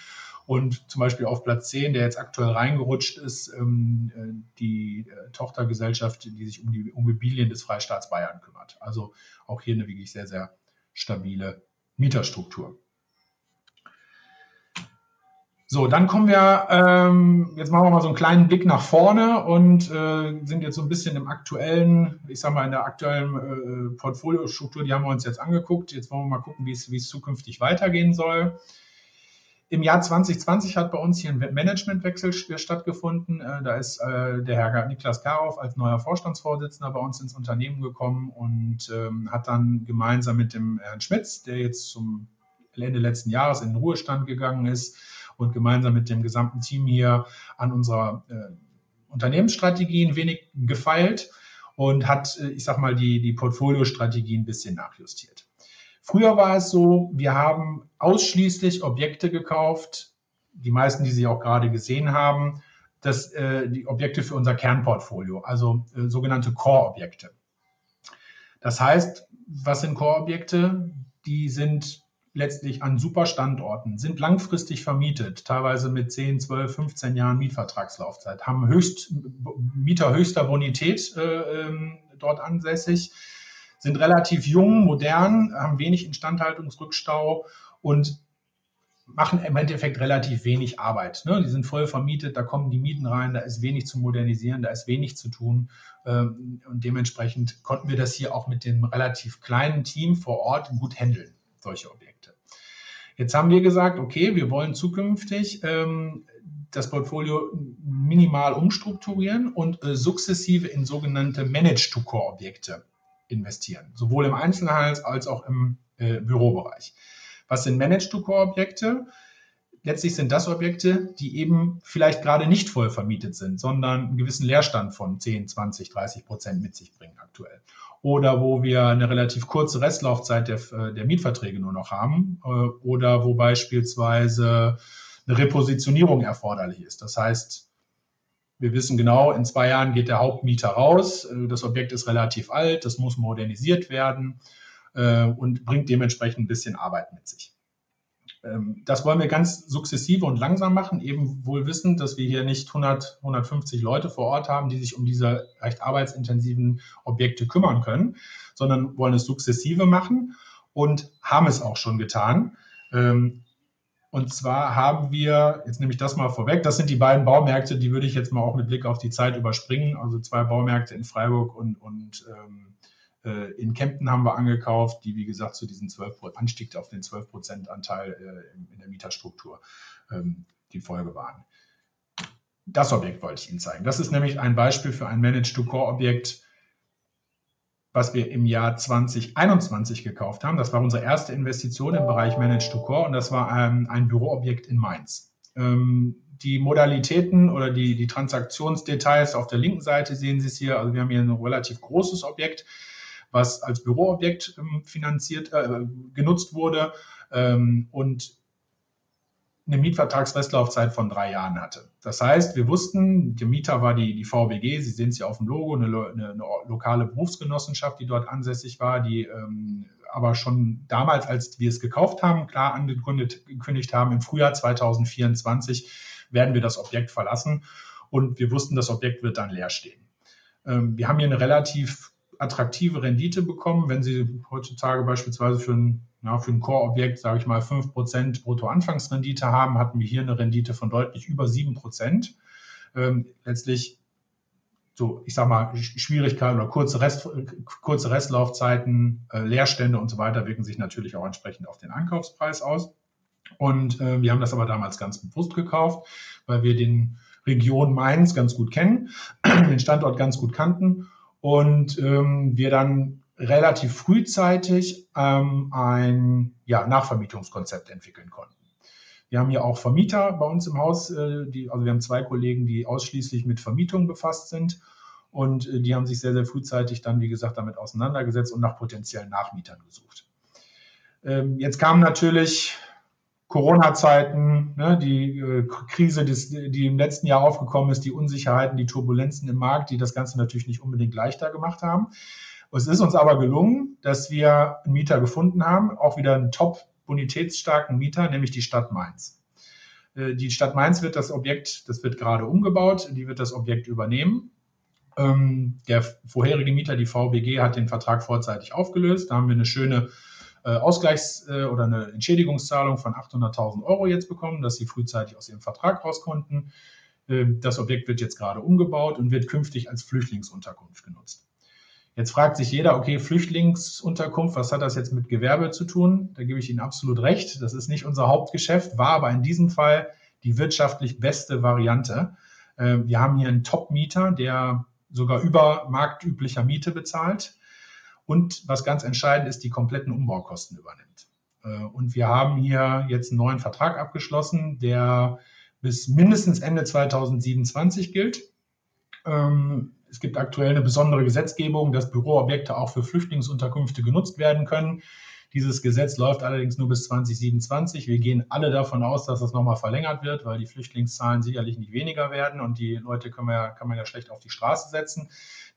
Und zum Beispiel auf Platz 10, der jetzt aktuell reingerutscht ist, ähm, äh, die Tochtergesellschaft, die sich um die Immobilien des Freistaats Bayern kümmert. Also auch hier eine wirklich sehr, sehr stabile Mieterstruktur. So, dann kommen wir, ähm, jetzt machen wir mal so einen kleinen Blick nach vorne und äh, sind jetzt so ein bisschen im aktuellen, ich sag mal, in der aktuellen äh, Portfoliostruktur, die haben wir uns jetzt angeguckt. Jetzt wollen wir mal gucken, wie es, zukünftig weitergehen soll. Im Jahr 2020 hat bei uns hier ein Managementwechsel stattgefunden. Äh, da ist äh, der Herr Niklas Karow als neuer Vorstandsvorsitzender bei uns ins Unternehmen gekommen und ähm, hat dann gemeinsam mit dem Herrn Schmitz, der jetzt zum Ende letzten Jahres in den Ruhestand gegangen ist, und gemeinsam mit dem gesamten Team hier an unserer äh, Unternehmensstrategie ein wenig gefeilt und hat, äh, ich sag mal, die, die Portfoliostrategie ein bisschen nachjustiert. Früher war es so, wir haben ausschließlich Objekte gekauft, die meisten, die Sie auch gerade gesehen haben, das, äh, die Objekte für unser Kernportfolio, also äh, sogenannte Core-Objekte. Das heißt, was sind Core-Objekte? Die sind letztlich an super Standorten, sind langfristig vermietet, teilweise mit 10, 12, 15 Jahren Mietvertragslaufzeit, haben höchst, Mieter höchster Bonität äh, ähm, dort ansässig, sind relativ jung, modern, haben wenig Instandhaltungsrückstau und machen im Endeffekt relativ wenig Arbeit. Ne? Die sind voll vermietet, da kommen die Mieten rein, da ist wenig zu modernisieren, da ist wenig zu tun. Ähm, und dementsprechend konnten wir das hier auch mit dem relativ kleinen Team vor Ort gut handeln, solche Objekte. Jetzt haben wir gesagt, okay, wir wollen zukünftig ähm, das Portfolio minimal umstrukturieren und äh, sukzessive in sogenannte Manage-to-Core-Objekte investieren, sowohl im Einzelhandels- als auch im äh, Bürobereich. Was sind Manage-to-Core-Objekte? Letztlich sind das Objekte, die eben vielleicht gerade nicht voll vermietet sind, sondern einen gewissen Leerstand von 10, 20, 30 Prozent mit sich bringen aktuell oder wo wir eine relativ kurze Restlaufzeit der, äh, der Mietverträge nur noch haben äh, oder wo beispielsweise eine Repositionierung erforderlich ist. Das heißt, wir wissen genau, in zwei Jahren geht der Hauptmieter raus, äh, das Objekt ist relativ alt, das muss modernisiert werden und bringt dementsprechend ein bisschen Arbeit mit sich. Ähm, das wollen wir ganz sukzessive und langsam machen, eben wohl wissend, dass wir hier nicht 100, 150 Leute vor Ort haben, die sich um diese recht arbeitsintensiven Objekte kümmern können, sondern wollen es sukzessive machen und haben es auch schon getan. Ähm, und zwar haben wir, jetzt nehme ich das mal vorweg, das sind die beiden Baumärkte, die würde ich jetzt mal auch mit Blick auf die Zeit überspringen. Also zwei Baumärkte in Freiburg und, und ähm, äh, in Kempten haben wir angekauft, die wie gesagt zu diesem 12 Anstieg auf den 12 Prozent Anteil äh, in der Mieterstruktur ähm, die Folge waren. Das Objekt wollte ich Ihnen zeigen. Das ist nämlich ein Beispiel für ein Managed-to-Core-Objekt, was wir im Jahr 2021 gekauft haben. Das war unsere erste Investition im Bereich Managed to Core und das war ein, ein Büroobjekt in Mainz. Ähm, die Modalitäten oder die, die Transaktionsdetails auf der linken Seite sehen Sie es hier. Also wir haben hier ein relativ großes Objekt, was als Büroobjekt ähm, finanziert, äh, genutzt wurde ähm, und eine Mietvertragsrestlaufzeit von drei Jahren hatte. Das heißt, wir wussten, der Mieter war die, die VBG, Sie sehen es hier auf dem Logo, eine, eine, eine lokale Berufsgenossenschaft, die dort ansässig war, die ähm, aber schon damals, als wir es gekauft haben, klar angekündigt haben, im Frühjahr 2024 werden wir das Objekt verlassen und wir wussten, das Objekt wird dann leer stehen. Ähm, wir haben hier eine relativ attraktive Rendite bekommen, wenn Sie heutzutage beispielsweise für ein ja, für ein Core-Objekt, sage ich mal, 5% Brutto-Anfangsrendite haben, hatten wir hier eine Rendite von deutlich über 7%. Ähm, letztlich so, ich sage mal, Schwierigkeiten oder kurze, Rest, kurze Restlaufzeiten, äh, Leerstände und so weiter wirken sich natürlich auch entsprechend auf den Einkaufspreis aus. Und äh, wir haben das aber damals ganz bewusst gekauft, weil wir den Region Mainz ganz gut kennen, den Standort ganz gut kannten und ähm, wir dann relativ frühzeitig ähm, ein ja, Nachvermietungskonzept entwickeln konnten. Wir haben hier auch Vermieter bei uns im Haus, äh, die, also wir haben zwei Kollegen, die ausschließlich mit Vermietung befasst sind. Und äh, die haben sich sehr, sehr frühzeitig dann, wie gesagt, damit auseinandergesetzt und nach potenziellen Nachmietern gesucht. Ähm, jetzt kamen natürlich Corona-Zeiten, ne, die äh, Krise, des, die im letzten Jahr aufgekommen ist, die Unsicherheiten, die Turbulenzen im Markt, die das Ganze natürlich nicht unbedingt leichter gemacht haben. Es ist uns aber gelungen, dass wir einen Mieter gefunden haben, auch wieder einen top bonitätsstarken Mieter, nämlich die Stadt Mainz. Äh, die Stadt Mainz wird das Objekt, das wird gerade umgebaut, die wird das Objekt übernehmen. Ähm, der vorherige Mieter, die VBG, hat den Vertrag vorzeitig aufgelöst. Da haben wir eine schöne Ausgleichs- äh, oder eine Entschädigungszahlung von 800.000 Euro jetzt bekommen, dass sie frühzeitig aus ihrem Vertrag raus konnten. Das Objekt wird jetzt gerade umgebaut und wird künftig als Flüchtlingsunterkunft genutzt. Jetzt fragt sich jeder, okay, Flüchtlingsunterkunft, was hat das jetzt mit Gewerbe zu tun? Da gebe ich Ihnen absolut recht. Das ist nicht unser Hauptgeschäft, war aber in diesem Fall die wirtschaftlich beste Variante. Ähm, wir haben hier einen Top-Mieter, der sogar über marktüblicher Miete bezahlt und was ganz entscheidend ist, die kompletten Umbaukosten übernimmt. Äh, und wir haben hier jetzt einen neuen Vertrag abgeschlossen, der bis mindestens Ende 2027 gilt. Ähm, es gibt aktuell eine besondere Gesetzgebung, dass Büroobjekte auch für Flüchtlingsunterkünfte genutzt werden können. Dieses Gesetz läuft allerdings nur bis 2027. Wir gehen alle davon aus, dass das nochmal verlängert wird, weil die Flüchtlingszahlen sicherlich nicht weniger werden und die Leute kann man ja, kann man ja schlecht auf die Straße setzen.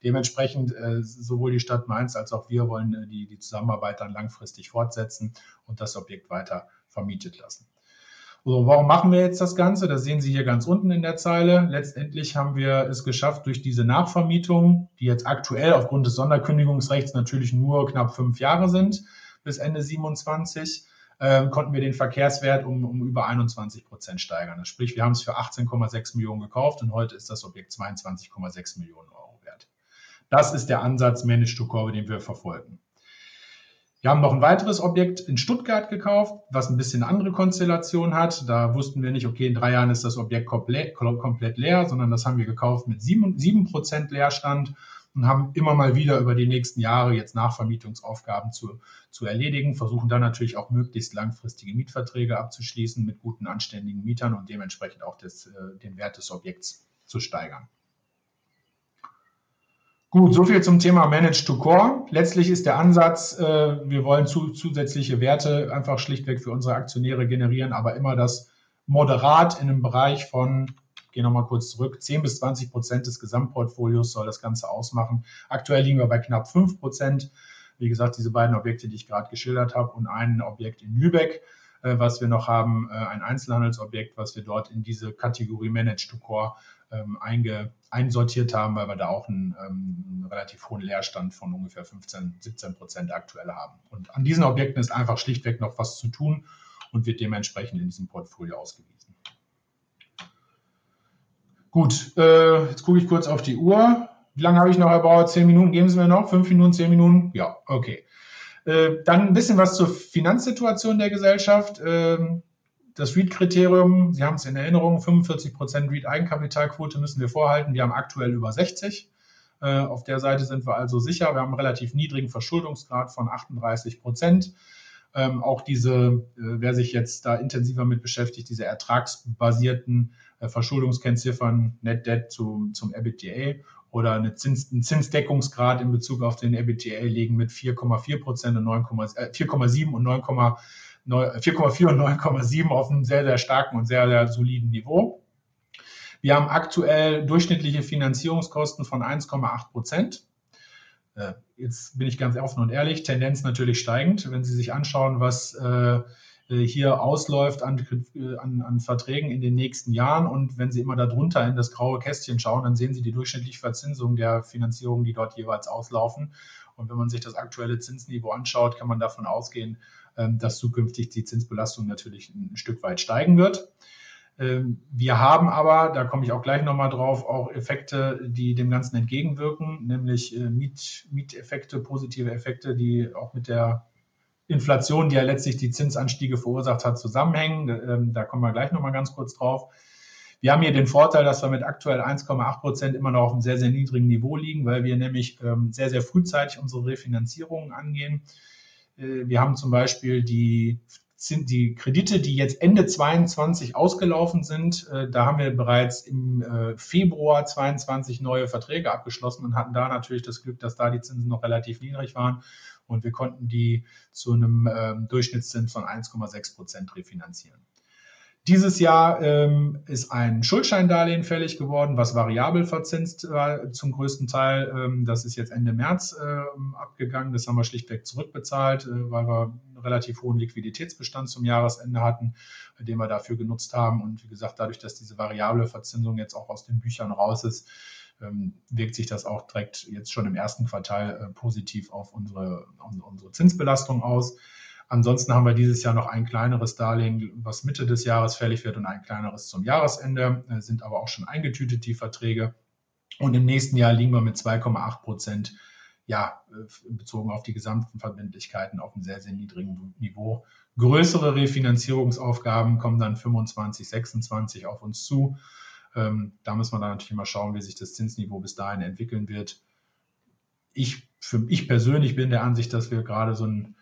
Dementsprechend äh, sowohl die Stadt Mainz als auch wir wollen äh, die, die Zusammenarbeit dann langfristig fortsetzen und das Objekt weiter vermietet lassen. So, warum machen wir jetzt das Ganze? Das sehen Sie hier ganz unten in der Zeile. Letztendlich haben wir es geschafft, durch diese Nachvermietung, die jetzt aktuell aufgrund des Sonderkündigungsrechts natürlich nur knapp fünf Jahre sind, bis Ende 27, äh, konnten wir den Verkehrswert um, um über 21 Prozent steigern. Das sprich, wir haben es für 18,6 Millionen gekauft und heute ist das Objekt 22,6 Millionen Euro wert. Das ist der Ansatz Managed to Core, den wir verfolgen. Wir haben noch ein weiteres Objekt in Stuttgart gekauft, was ein bisschen andere Konstellation hat. Da wussten wir nicht, okay, in drei Jahren ist das Objekt komplett, komplett leer, sondern das haben wir gekauft mit sieben, sieben Prozent Leerstand und haben immer mal wieder über die nächsten Jahre jetzt Nachvermietungsaufgaben zu, zu erledigen, versuchen dann natürlich auch möglichst langfristige Mietverträge abzuschließen mit guten, anständigen Mietern und dementsprechend auch des, äh, den Wert des Objekts zu steigern. Gut, so viel zum Thema Manage to Core. Letztlich ist der Ansatz, äh, wir wollen zu, zusätzliche Werte einfach schlichtweg für unsere Aktionäre generieren, aber immer das moderat in einem Bereich von, gehen nochmal kurz zurück, 10 bis 20 Prozent des Gesamtportfolios soll das Ganze ausmachen. Aktuell liegen wir bei knapp 5 Prozent. Wie gesagt, diese beiden Objekte, die ich gerade geschildert habe und ein Objekt in Lübeck, äh, was wir noch haben, äh, ein Einzelhandelsobjekt, was wir dort in diese Kategorie Managed to Core ähm, einge, einsortiert haben, weil wir da auch einen, ähm, relativ hohen Leerstand von ungefähr 15, 17 Prozent aktuell haben. Und an diesen Objekten ist einfach schlichtweg noch was zu tun und wird dementsprechend in diesem Portfolio ausgewiesen. Gut, äh, jetzt gucke ich kurz auf die Uhr. Wie lange habe ich noch, Herr Bauer? Zehn Minuten geben Sie mir noch? Fünf Minuten, zehn Minuten? Ja, okay. Äh, dann ein bisschen was zur Finanzsituation der Gesellschaft. Ähm, das REIT-Kriterium, Sie haben es in Erinnerung, 45% REIT-Eigenkapitalquote müssen wir vorhalten. Wir haben aktuell über 60. Äh, auf der Seite sind wir also sicher. Wir haben einen relativ niedrigen Verschuldungsgrad von 38 Prozent. Ähm, auch diese, äh, wer sich jetzt da intensiver mit beschäftigt, diese ertragsbasierten Verschuldungskennziffern, Net Debt zu, zum EBITDA oder eine Zins, einen Zinsdeckungsgrad in Bezug auf den EBITDA liegen mit 4,4 Prozent und 4,7 äh, und 9,9 4,4 und 9,7 auf einem sehr, sehr starken und sehr, sehr soliden Niveau. Wir haben aktuell durchschnittliche Finanzierungskosten von 1,8 Prozent. Äh, jetzt bin ich ganz offen und ehrlich, Tendenz natürlich steigend. Wenn Sie sich anschauen, was äh, hier ausläuft an, an, an, Verträgen in den nächsten Jahren und wenn Sie immer darunter in das graue Kästchen schauen, dann sehen Sie die durchschnittliche Verzinsung der Finanzierungen, die dort jeweils auslaufen. Und wenn man sich das aktuelle Zinsniveau anschaut, kann man davon ausgehen, ähm, dass zukünftig die Zinsbelastung natürlich ein Stück weit steigen wird. Ähm, wir haben aber, da komme ich auch gleich nochmal drauf, auch Effekte, die dem Ganzen entgegenwirken, nämlich äh, Miet, Mieteffekte, positive Effekte, die auch mit der Inflation, die ja letztlich die Zinsanstiege verursacht hat, zusammenhängen. Ähm, da kommen wir gleich nochmal ganz kurz drauf. Wir haben hier den Vorteil, dass wir mit aktuell 1,8 Prozent immer noch auf einem sehr, sehr niedrigen Niveau liegen, weil wir nämlich sehr, sehr frühzeitig unsere Refinanzierungen angehen. Äh, wir haben zum Beispiel die, die Kredite, die jetzt Ende 22 ausgelaufen sind. Äh, da haben wir bereits im äh, Februar 22 neue Verträge abgeschlossen und hatten da natürlich das Glück, dass da die Zinsen noch relativ niedrig waren. Und wir konnten die zu einem ähm, Durchschnittszins von 1,6 Prozent refinanzieren. Dieses Jahr ähm, ist ein Schuldscheindarlehen fällig geworden, was variabel verzinst war zum größten Teil. Ähm, das ist jetzt Ende März ähm, abgegangen. Das haben wir schlichtweg zurückbezahlt, äh, weil wir einen relativ hohen Liquiditätsbestand zum Jahresende hatten, den wir dafür genutzt haben. Und wie gesagt, dadurch, dass diese variable Verzinsung jetzt auch aus den Büchern raus ist, wirkt sich das auch direkt jetzt schon im ersten Quartal äh, positiv auf unsere, unsere Zinsbelastung aus. Ansonsten haben wir dieses Jahr noch ein kleineres Darlehen, was Mitte des Jahres fällig wird und ein kleineres zum Jahresende, äh, sind aber auch schon eingetütet, die Verträge. Und im nächsten Jahr liegen wir mit 2,8 Prozent, ja, äh, bezogen auf die gesamten Verbindlichkeiten auf einem sehr, sehr niedrigen Niveau. Größere Refinanzierungsaufgaben kommen dann 25, 26 auf uns zu. Ähm, da muss man dann natürlich mal schauen, wie sich das Zinsniveau bis dahin entwickeln wird. Ich, für, ich persönlich bin der Ansicht, dass wir gerade so ein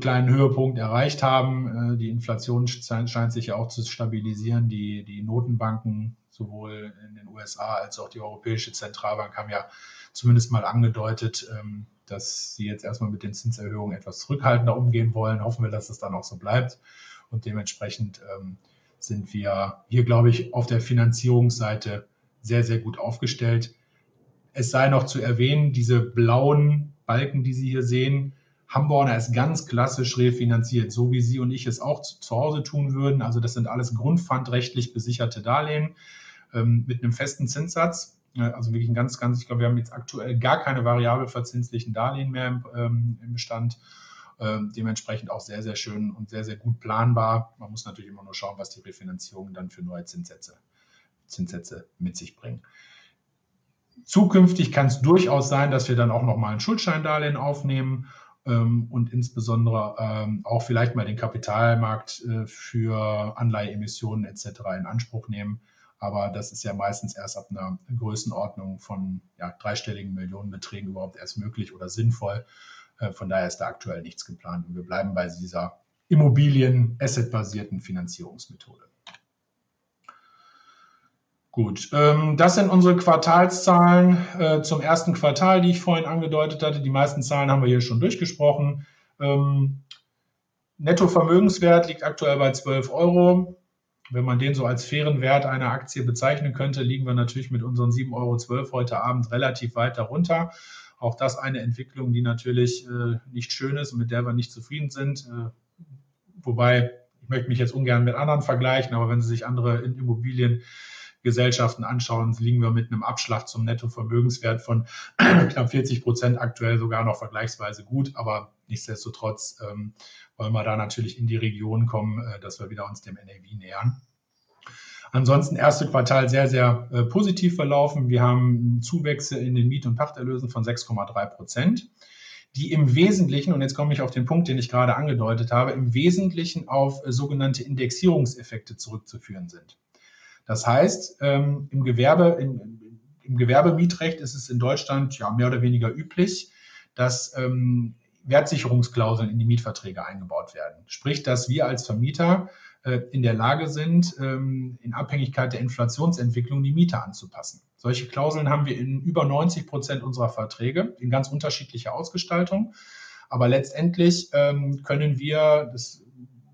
kleinen Höhepunkt erreicht haben. Äh, die Inflation scheint sich ja auch zu stabilisieren. Die, die Notenbanken, sowohl in den USA als auch die Europäische Zentralbank, haben ja zumindest mal angedeutet, ähm, dass sie jetzt erstmal mit den Zinserhöhungen etwas zurückhaltender umgehen wollen. Hoffen wir, dass es dann auch so bleibt. Und dementsprechend ähm, sind wir hier, glaube ich, auf der Finanzierungsseite sehr, sehr gut aufgestellt. Es sei noch zu erwähnen, diese blauen Balken, die Sie hier sehen, Hamborner ist ganz klassisch refinanziert, so wie Sie und ich es auch zu, zu Hause tun würden. Also das sind alles grundpfandrechtlich besicherte Darlehen ähm, mit einem festen Zinssatz. Also wirklich ein ganz, ganz, ich glaube, wir haben jetzt aktuell gar keine variabel verzinslichen Darlehen mehr im, ähm, im Bestand. Ähm, dementsprechend auch sehr, sehr schön und sehr, sehr gut planbar. Man muss natürlich immer nur schauen, was die Refinanzierungen dann für neue Zinssätze, Zinssätze mit sich bringen. Zukünftig kann es durchaus sein, dass wir dann auch nochmal ein Schuldscheindarlehen aufnehmen ähm, und insbesondere ähm, auch vielleicht mal den Kapitalmarkt äh, für Anleiheemissionen etc. in Anspruch nehmen. Aber das ist ja meistens erst ab einer Größenordnung von ja, dreistelligen Millionenbeträgen überhaupt erst möglich oder sinnvoll. Äh, von daher ist da aktuell nichts geplant und wir bleiben bei dieser Immobilien-Asset-basierten Finanzierungsmethode. Gut, ähm, das sind unsere Quartalszahlen äh, zum ersten Quartal, die ich vorhin angedeutet hatte. Die meisten Zahlen haben wir hier schon durchgesprochen. Ähm, Nettovermögenswert liegt aktuell bei 12 Euro. Wenn man den so als fairen Wert einer Aktie bezeichnen könnte, liegen wir natürlich mit unseren 7,12 Euro heute Abend relativ weit darunter. Auch das eine Entwicklung, die natürlich äh, nicht schön ist und mit der wir nicht zufrieden sind. Äh, wobei, ich möchte mich jetzt ungern mit anderen vergleichen, aber wenn Sie sich andere Immobiliengesellschaften anschauen, liegen wir mit einem Abschlag zum Nettovermögenswert von knapp 40 Prozent aktuell sogar noch vergleichsweise gut. Aber nichtsdestotrotz ähm, wollen wir da natürlich in die Region kommen, äh, dass wir wieder uns dem NAV nähern. Ansonsten erste Quartal sehr, sehr äh, positiv verlaufen. Wir haben Zuwächse in den Miet- und Pachterlösen von 6,3 Prozent, die im Wesentlichen, und jetzt komme ich auf den Punkt, den ich gerade angedeutet habe, im Wesentlichen auf äh, sogenannte Indexierungseffekte zurückzuführen sind. Das heißt, ähm, im Gewerbe, im, im Gewerbemietrecht ist es in Deutschland ja mehr oder weniger üblich, dass ähm, Wertsicherungsklauseln in die Mietverträge eingebaut werden. Sprich, dass wir als Vermieter in der Lage sind, ähm, in Abhängigkeit der Inflationsentwicklung die Miete anzupassen. Solche Klauseln haben wir in über 90 Prozent unserer Verträge in ganz unterschiedlicher Ausgestaltung. Aber letztendlich ähm, können wir, das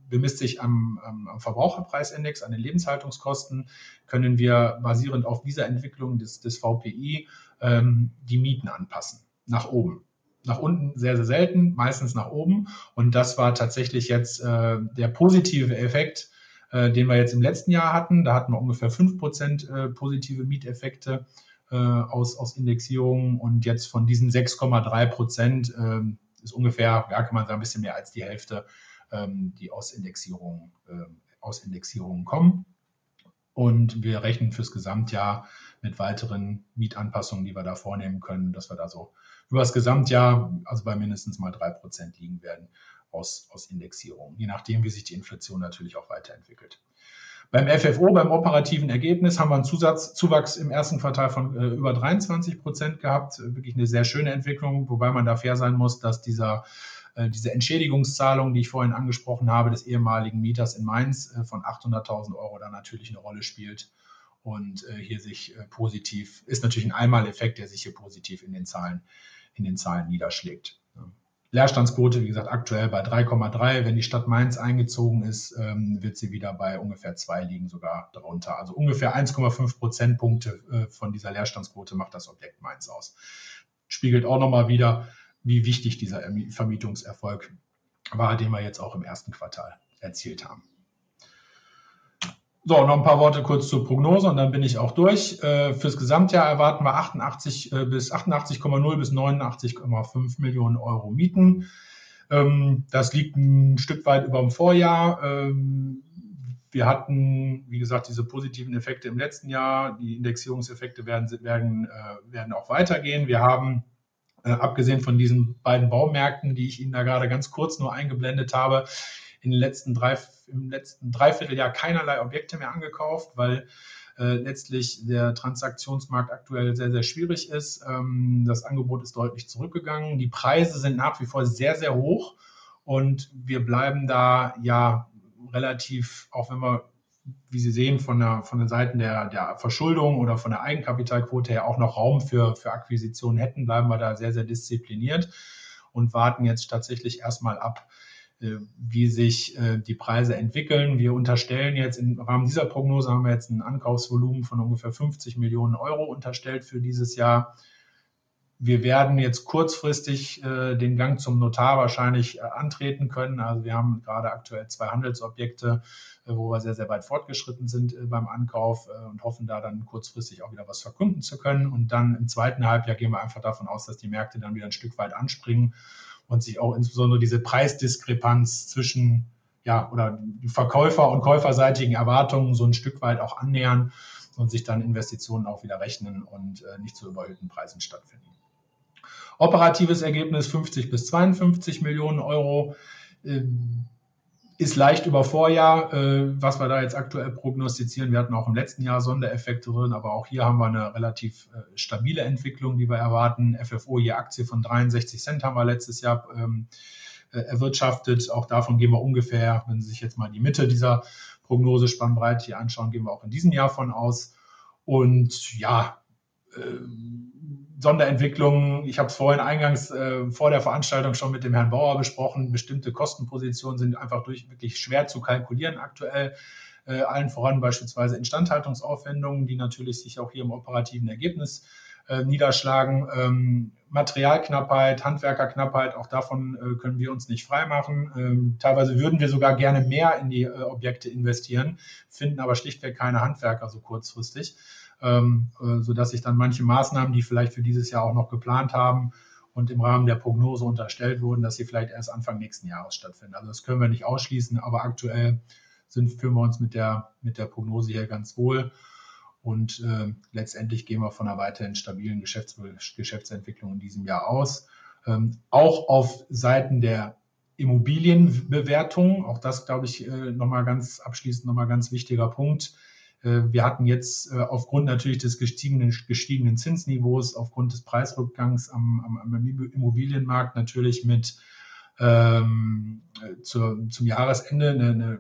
bemisst sich am, am, Verbraucherpreisindex, an den Lebenshaltungskosten, können wir basierend auf dieser Entwicklung des, des VPI ähm, die Mieten anpassen, nach oben nach unten sehr, sehr selten, meistens nach oben. Und das war tatsächlich jetzt äh, der positive Effekt, äh, den wir jetzt im letzten Jahr hatten. Da hatten wir ungefähr 5% äh, positive Mieteffekte äh, aus, aus Indexierungen. Und jetzt von diesen 6,3 Prozent äh, ist ungefähr, ja, kann man sagen, ein bisschen mehr als die Hälfte, ähm, die aus Indexierungen, äh, aus Indexierungen kommen. Und wir rechnen fürs Gesamtjahr mit weiteren Mietanpassungen, die wir da vornehmen können, dass wir da so über das Gesamtjahr also bei mindestens mal drei Prozent liegen werden aus, aus Indexierung, je nachdem, wie sich die Inflation natürlich auch weiterentwickelt. Beim FFO, beim operativen Ergebnis, haben wir einen Zusatzzuwachs im ersten Quartal von äh, über 23 Prozent gehabt. Wirklich eine sehr schöne Entwicklung, wobei man da fair sein muss, dass dieser, äh, diese Entschädigungszahlung, die ich vorhin angesprochen habe, des ehemaligen Mieters in Mainz äh, von 800.000 Euro da natürlich eine Rolle spielt und äh, hier sich äh, positiv, ist natürlich ein Einmaleffekt, der sich hier positiv in den Zahlen in den Zahlen niederschlägt. Leerstandsquote, wie gesagt, aktuell bei 3,3. Wenn die Stadt Mainz eingezogen ist, ähm, wird sie wieder bei ungefähr 2 liegen, sogar darunter. Also ungefähr 1,5 Prozentpunkte äh, von dieser Leerstandsquote macht das Objekt Mainz aus. Spiegelt auch nochmal wieder, wie wichtig dieser Vermietungserfolg war, den wir jetzt auch im ersten Quartal erzielt haben. So, noch ein paar Worte kurz zur Prognose und dann bin ich auch durch. Äh, fürs Gesamtjahr erwarten wir 88 äh, bis 88,0 bis 89,5 Millionen Euro Mieten. Ähm, das liegt ein Stück weit über dem Vorjahr. Ähm, wir hatten, wie gesagt, diese positiven Effekte im letzten Jahr. Die Indexierungseffekte werden, werden, äh, werden auch weitergehen. Wir haben, äh, abgesehen von diesen beiden Baumärkten, die ich Ihnen da gerade ganz kurz nur eingeblendet habe, in den letzten drei, im letzten Dreivierteljahr keinerlei Objekte mehr angekauft, weil äh, letztlich der Transaktionsmarkt aktuell sehr, sehr schwierig ist. Ähm, das Angebot ist deutlich zurückgegangen. Die Preise sind nach wie vor sehr, sehr hoch und wir bleiben da ja relativ, auch wenn wir wie Sie sehen, von, der, von den Seiten der, der Verschuldung oder von der Eigenkapitalquote her auch noch Raum für, für Akquisitionen hätten, bleiben wir da sehr, sehr diszipliniert und warten jetzt tatsächlich erstmal ab, wie sich äh, die Preise entwickeln. Wir unterstellen jetzt im Rahmen dieser Prognose haben wir jetzt ein Ankaufsvolumen von ungefähr 50 Millionen Euro unterstellt für dieses Jahr. Wir werden jetzt kurzfristig äh, den Gang zum Notar wahrscheinlich antreten können. Also wir haben gerade aktuell zwei Handelsobjekte, wo wir sehr, sehr weit fortgeschritten sind beim Ankauf und hoffen da dann kurzfristig auch wieder was verkunden zu können. Und dann im zweiten Halbjahr gehen wir einfach davon aus, dass die Märkte dann wieder ein Stück weit anspringen und sich auch insbesondere diese Preisdiskrepanz zwischen ja, oder Verkäufer- und Käuferseitigen Erwartungen so ein Stück weit auch annähern und sich dann Investitionen auch wieder rechnen und äh, nicht zu überhöhten Preisen stattfinden. Operatives Ergebnis 50 bis 52 Millionen Euro. Ähm, ist leicht über Vorjahr, äh, was wir da jetzt aktuell prognostizieren. Wir hatten auch im letzten Jahr Sondereffekte drin, aber auch hier haben wir eine relativ äh, stabile Entwicklung, die wir erwarten. FFO je Aktie von 63 Cent haben wir letztes Jahr ähm, äh, erwirtschaftet. Auch davon gehen wir ungefähr, wenn Sie sich jetzt mal die Mitte dieser Prognosespannbreite hier anschauen, gehen wir auch in diesem Jahr von aus. Und ja, äh, Sonderentwicklungen. Ich habe es vorhin eingangs äh, vor der Veranstaltung schon mit dem Herrn Bauer besprochen. Bestimmte Kostenpositionen sind einfach durch wirklich schwer zu kalkulieren aktuell. Äh, allen voran beispielsweise Instandhaltungsaufwendungen, die natürlich sich auch hier im operativen Ergebnis äh, niederschlagen. Ähm, Materialknappheit, Handwerkerknappheit, auch davon äh, können wir uns nicht freimachen. Ähm, teilweise würden wir sogar gerne mehr in die äh, Objekte investieren, finden aber schlichtweg keine Handwerker so kurzfristig, ähm, äh, sodass sich dann manche Maßnahmen, die vielleicht für dieses Jahr auch noch geplant haben und im Rahmen der Prognose unterstellt wurden, dass sie vielleicht erst Anfang nächsten Jahres stattfinden. Also das können wir nicht ausschließen, aber aktuell sind, fühlen wir uns mit der, mit der Prognose hier ganz wohl. Und äh, letztendlich gehen wir von einer weiterhin stabilen Geschäfts Geschäftsentwicklung in diesem Jahr aus. Ähm, auch auf Seiten der Immobilienbewertung, auch das, glaube ich, äh, nochmal ganz abschließend nochmal ganz wichtiger Punkt. Äh, wir hatten jetzt äh, aufgrund natürlich des gestiegenen, gestiegenen Zinsniveaus, aufgrund des Preisrückgangs am, am, am Immobilienmarkt natürlich mit ähm, zur, zum Jahresende eine, eine,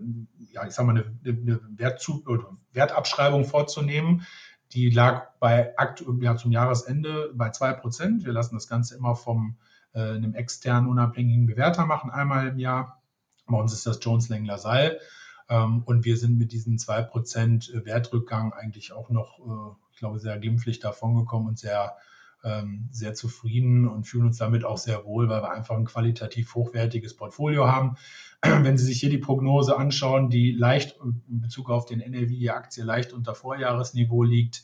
ja, ich sag mal, eine, eine Wertzu Wertabschreibung vorzunehmen. Die lag bei ja, zum Jahresende bei 2%. Wir lassen das Ganze immer vom äh, einem externen unabhängigen Bewerter machen, einmal im Jahr. Bei uns ist das Jones Lang LaSalle. Ähm, und wir sind mit diesen 2% Wertrückgang eigentlich auch noch, äh, ich glaube, sehr glimpflich davongekommen und sehr ähm, sehr zufrieden und fühlen uns damit auch sehr wohl, weil wir einfach ein qualitativ hochwertiges Portfolio haben. Wenn Sie sich hier die Prognose anschauen, die leicht in Bezug auf den NRW die Aktie leicht unter Vorjahresniveau liegt,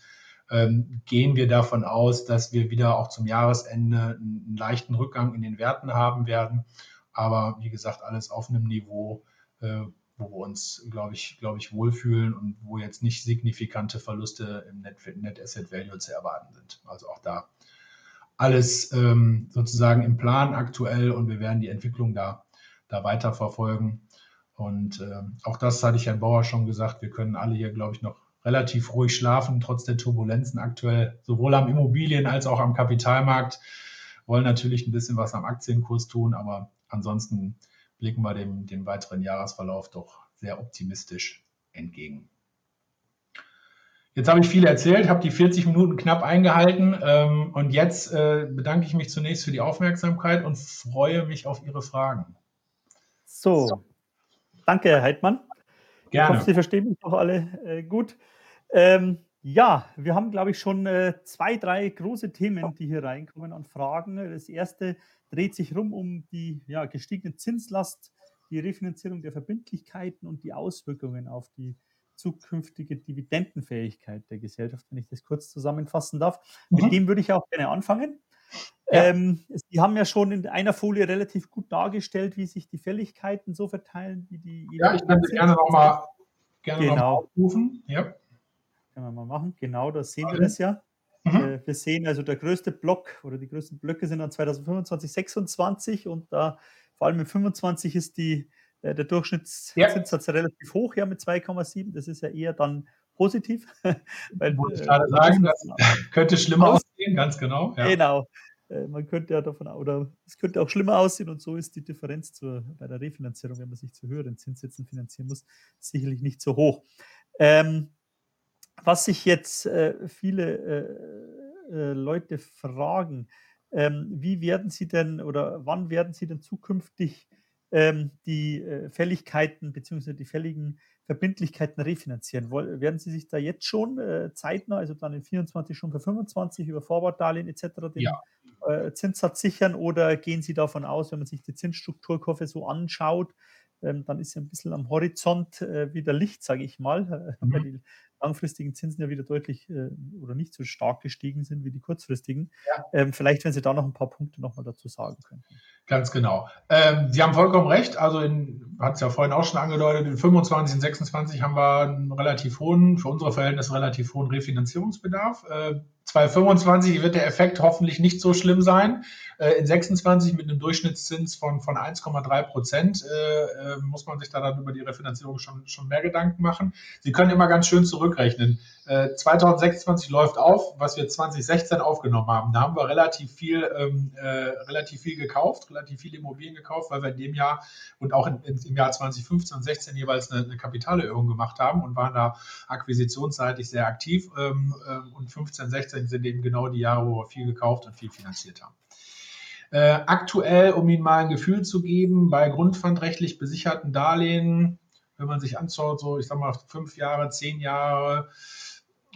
ähm, gehen wir davon aus, dass wir wieder auch zum Jahresende einen leichten Rückgang in den Werten haben werden. Aber wie gesagt, alles auf einem Niveau, äh, wo wir uns, glaube ich, glaube ich, wohlfühlen und wo jetzt nicht signifikante Verluste im Net, Net Asset Value zu erwarten sind. Also auch da alles ähm, sozusagen im Plan aktuell und wir werden die Entwicklung da, da weiter verfolgen. Und äh, auch das hatte ich Herrn Bauer schon gesagt, wir können alle hier, glaube ich, noch relativ ruhig schlafen, trotz der Turbulenzen aktuell, sowohl am Immobilien- als auch am Kapitalmarkt. Wollen natürlich ein bisschen was am Aktienkurs tun, aber ansonsten blicken wir dem, dem weiteren Jahresverlauf doch sehr optimistisch entgegen. Jetzt habe ich viel erzählt, habe die 40 Minuten knapp eingehalten ähm, und jetzt äh, bedanke ich mich zunächst für die Aufmerksamkeit und freue mich auf Ihre Fragen. So, so. danke, Herr Heidmann. Gerne. Ich hoffe, Sie verstehen mich auch alle äh, gut. Ähm, ja, wir haben, glaube ich, schon äh, zwei, drei große Themen, die hier reinkommen an Fragen. Das erste dreht sich rum um die ja, gestiegene Zinslast, die Refinanzierung der Verbindlichkeiten und die Auswirkungen auf die zukünftige Dividendenfähigkeit der Gesellschaft, wenn ich das kurz zusammenfassen darf. Mhm. Mit dem würde ich auch gerne anfangen. Ja. Ähm, Sie haben ja schon in einer Folie relativ gut dargestellt, wie sich die Fälligkeiten so verteilen, wie die. Ja, ich könnte gerne nochmal gerne genau. noch aufrufen. Ja. Können wir mal machen. Genau, da sehen wir das ja. Mhm. Äh, wir sehen also, der größte Block oder die größten Blöcke sind dann 2025, 2026 und da vor allem in 25 ist die äh, der Durchschnittszinssatz ja. relativ hoch, ja, mit 2,7. Das ist ja eher dann positiv. Weil, Wollte ich äh, gerade sagen, das könnte schlimmer aussehen, ganz genau. Ja. Genau. Äh, man könnte ja davon, oder es könnte auch schlimmer aussehen und so ist die Differenz zur, bei der Refinanzierung, wenn man sich zu höheren Zinssätzen finanzieren muss, sicherlich nicht so hoch. Ähm, was sich jetzt äh, viele äh, äh, Leute fragen, ähm, wie werden sie denn oder wann werden sie denn zukünftig ähm, die äh, Fälligkeiten bzw. die fälligen Verbindlichkeiten refinanzieren? Woll, werden Sie sich da jetzt schon äh, zeitnah, also dann in 24 schon für 25 über Vorwortdarlehen etc. den ja. äh, Zinssatz sichern oder gehen Sie davon aus, wenn man sich die Zinsstrukturkurve so anschaut, ähm, dann ist ja ein bisschen am Horizont äh, wieder Licht, sage ich mal, mhm. weil die langfristigen Zinsen ja wieder deutlich äh, oder nicht so stark gestiegen sind wie die kurzfristigen. Ja. Ähm, vielleicht, wenn Sie da noch ein paar Punkte nochmal dazu sagen könnten. Ganz genau. Ähm, Sie haben vollkommen recht. Also, hat es ja vorhin auch schon angedeutet, in 25 und 26 haben wir einen relativ hohen, für unsere Verhältnisse relativ hohen Refinanzierungsbedarf. Äh, 2025 wird der Effekt hoffentlich nicht so schlimm sein. Äh, in 26 mit einem Durchschnittszins von, von 1,3 Prozent äh, äh, muss man sich da dann über die Refinanzierung schon, schon mehr Gedanken machen. Sie können immer ganz schön zurückrechnen. 2026 läuft auf, was wir 2016 aufgenommen haben. Da haben wir relativ viel, ähm, äh, relativ viel gekauft, relativ viele Immobilien gekauft, weil wir in dem Jahr und auch in, in, im Jahr 2015 und 16 jeweils eine, eine, Kapitalerhöhung gemacht haben und waren da akquisitionsseitig sehr aktiv. Ähm, äh, und 15, 16 sind eben genau die Jahre, wo wir viel gekauft und viel finanziert haben. Äh, aktuell, um Ihnen mal ein Gefühl zu geben, bei grundpfandrechtlich besicherten Darlehen, wenn man sich anschaut, so ich sag mal fünf Jahre, zehn Jahre,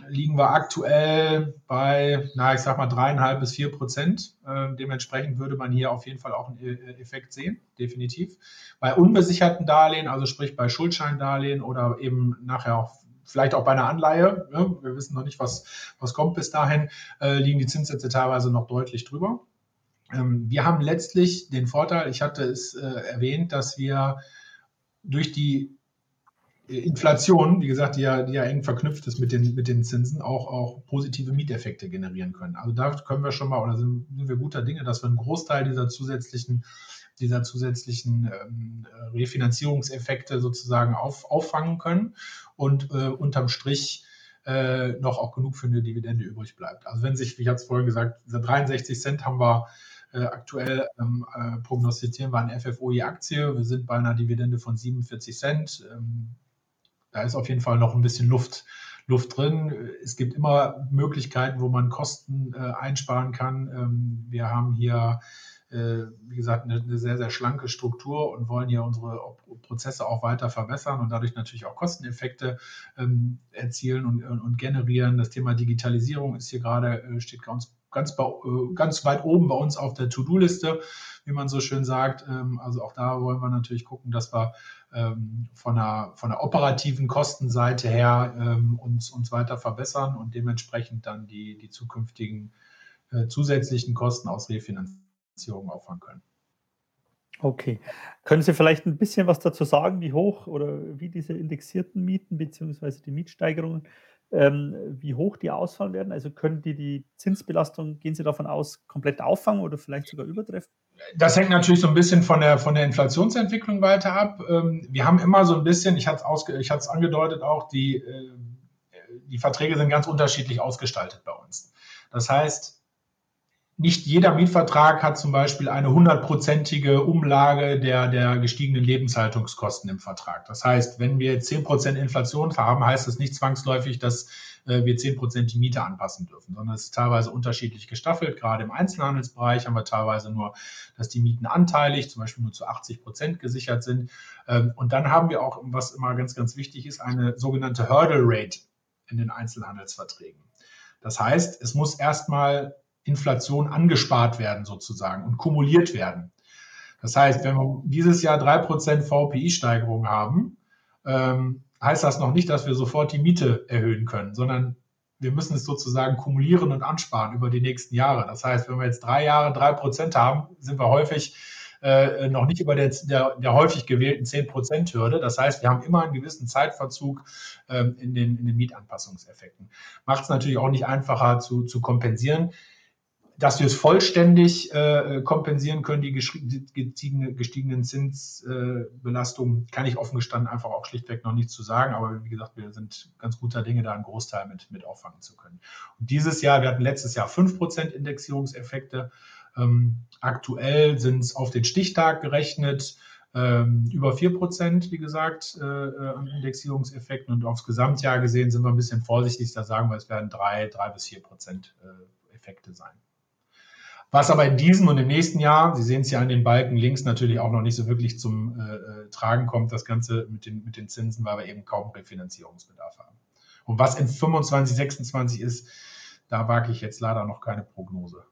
liegen wir aktuell bei, na, ich sag mal dreieinhalb bis vier Prozent. Äh, dementsprechend würde man hier auf jeden Fall auch einen äh, Effekt sehen, definitiv. Bei unbesicherten Darlehen, also sprich bei Schuldscheindarlehen oder eben nachher auch vielleicht auch bei einer Anleihe, ne? wir wissen noch nicht, was, was kommt bis dahin, äh, liegen die Zinssätze teilweise noch deutlich drüber. Ähm, wir haben letztlich den Vorteil, ich hatte es äh, erwähnt, dass wir durch die Inflation, wie gesagt, die ja, die ja eng verknüpft ist mit den, mit den Zinsen, auch, auch positive Mieteffekte generieren können. Also da können wir schon mal, oder sind, sind wir guter Dinge, dass wir einen Großteil dieser zusätzlichen, dieser zusätzlichen ähm, Refinanzierungseffekte sozusagen auf, auffangen können und äh, unterm Strich äh, noch auch genug für eine Dividende übrig bleibt. Also wenn sich, wie ich es vorhin gesagt, diese 63 Cent haben wir äh, aktuell ähm, äh, prognostizieren wir eine FFO je Aktie. Wir sind bei einer Dividende von 47 Cent. Ähm, da ist auf jeden Fall noch ein bisschen Luft, Luft drin. Es gibt immer Möglichkeiten, wo man Kosten äh, einsparen kann. Ähm, wir haben hier, äh, wie gesagt, eine, eine, sehr, sehr schlanke Struktur und wollen hier unsere Prozesse auch weiter verbessern und dadurch natürlich auch Kosteneffekte ähm, erzielen und, und, generieren. Das Thema Digitalisierung ist hier gerade, äh, steht ganz, ganz, äh, ganz weit oben bei uns auf der To-Do-Liste, wie man so schön sagt. Ähm, also auch da wollen wir natürlich gucken, dass wir ähm, von, der, von der operativen Kostenseite her ähm, uns, uns weiter verbessern und dementsprechend dann die, die zukünftigen äh, zusätzlichen Kosten aus Refinanzierung auffangen können. Okay. Können Sie vielleicht ein bisschen was dazu sagen, wie hoch oder wie diese indexierten Mieten bzw. die Mietsteigerungen ähm, wie hoch die ausfallen werden? Also können die die Zinsbelastung, gehen Sie davon aus, komplett auffangen oder vielleicht sogar übertreffen? Das hängt natürlich so ein bisschen von der, von der Inflationsentwicklung weiter ab. Ähm, wir haben immer so ein bisschen, ich hatte es angedeutet auch, die, äh, die Verträge sind ganz unterschiedlich ausgestaltet bei uns. Das heißt, nicht jeder Mietvertrag hat zum Beispiel eine hundertprozentige Umlage der, der gestiegenen Lebenshaltungskosten im Vertrag. Das heißt, wenn wir zehn Prozent Inflation haben, heißt das nicht zwangsläufig, dass äh, wir zehn Prozent die Miete anpassen dürfen, sondern es ist teilweise unterschiedlich gestaffelt. Gerade im Einzelhandelsbereich haben wir teilweise nur, dass die Mieten anteilig, zum Beispiel nur zu 80 Prozent gesichert sind. Ähm, und dann haben wir auch, was immer ganz, ganz wichtig ist, eine sogenannte Hurdle Rate in den Einzelhandelsverträgen. Das heißt, es muss erstmal Inflation angespart werden sozusagen und kumuliert werden. Das heißt, wenn wir dieses Jahr 3% VPI-Steigerung haben, ähm, heißt das noch nicht, dass wir sofort die Miete erhöhen können, sondern wir müssen es sozusagen kumulieren und ansparen über die nächsten Jahre. Das heißt, wenn wir jetzt drei Jahre 3% haben, sind wir häufig äh, noch nicht über der, der, der häufig gewählten 10%-Hürde. Das heißt, wir haben immer einen gewissen Zeitverzug ähm, in, den, in den Mietanpassungseffekten. Macht es natürlich auch nicht einfacher zu, zu kompensieren dass wir es vollständig äh, kompensieren können, die gestiegene, gestiegenen Zinsbelastungen, äh, kann ich offen gestanden einfach auch schlichtweg noch nicht zu sagen. Aber wie gesagt, wir sind ganz guter Dinge, da einen Großteil mit, mit auffangen zu können. Und dieses Jahr, wir hatten letztes Jahr 5% Indexierungseffekte. Ähm, aktuell sind es auf den Stichtag gerechnet ähm, über 4%, wie gesagt, äh, äh, an Indexierungseffekten. Und aufs Gesamtjahr gesehen sind wir ein bisschen vorsichtig, da sagen wir, es werden 3, 3 bis 4% äh, Effekte sein. Was aber in diesem und im nächsten Jahr, Sie sehen es ja an den Balken links, natürlich auch noch nicht so wirklich zum äh, äh Tragen kommt, das Ganze mit den, mit den Zinsen, weil wir eben kaum Refinanzierungsbedarf haben. Und was in 25, 26 ist, da wage ich jetzt leider noch keine Prognose.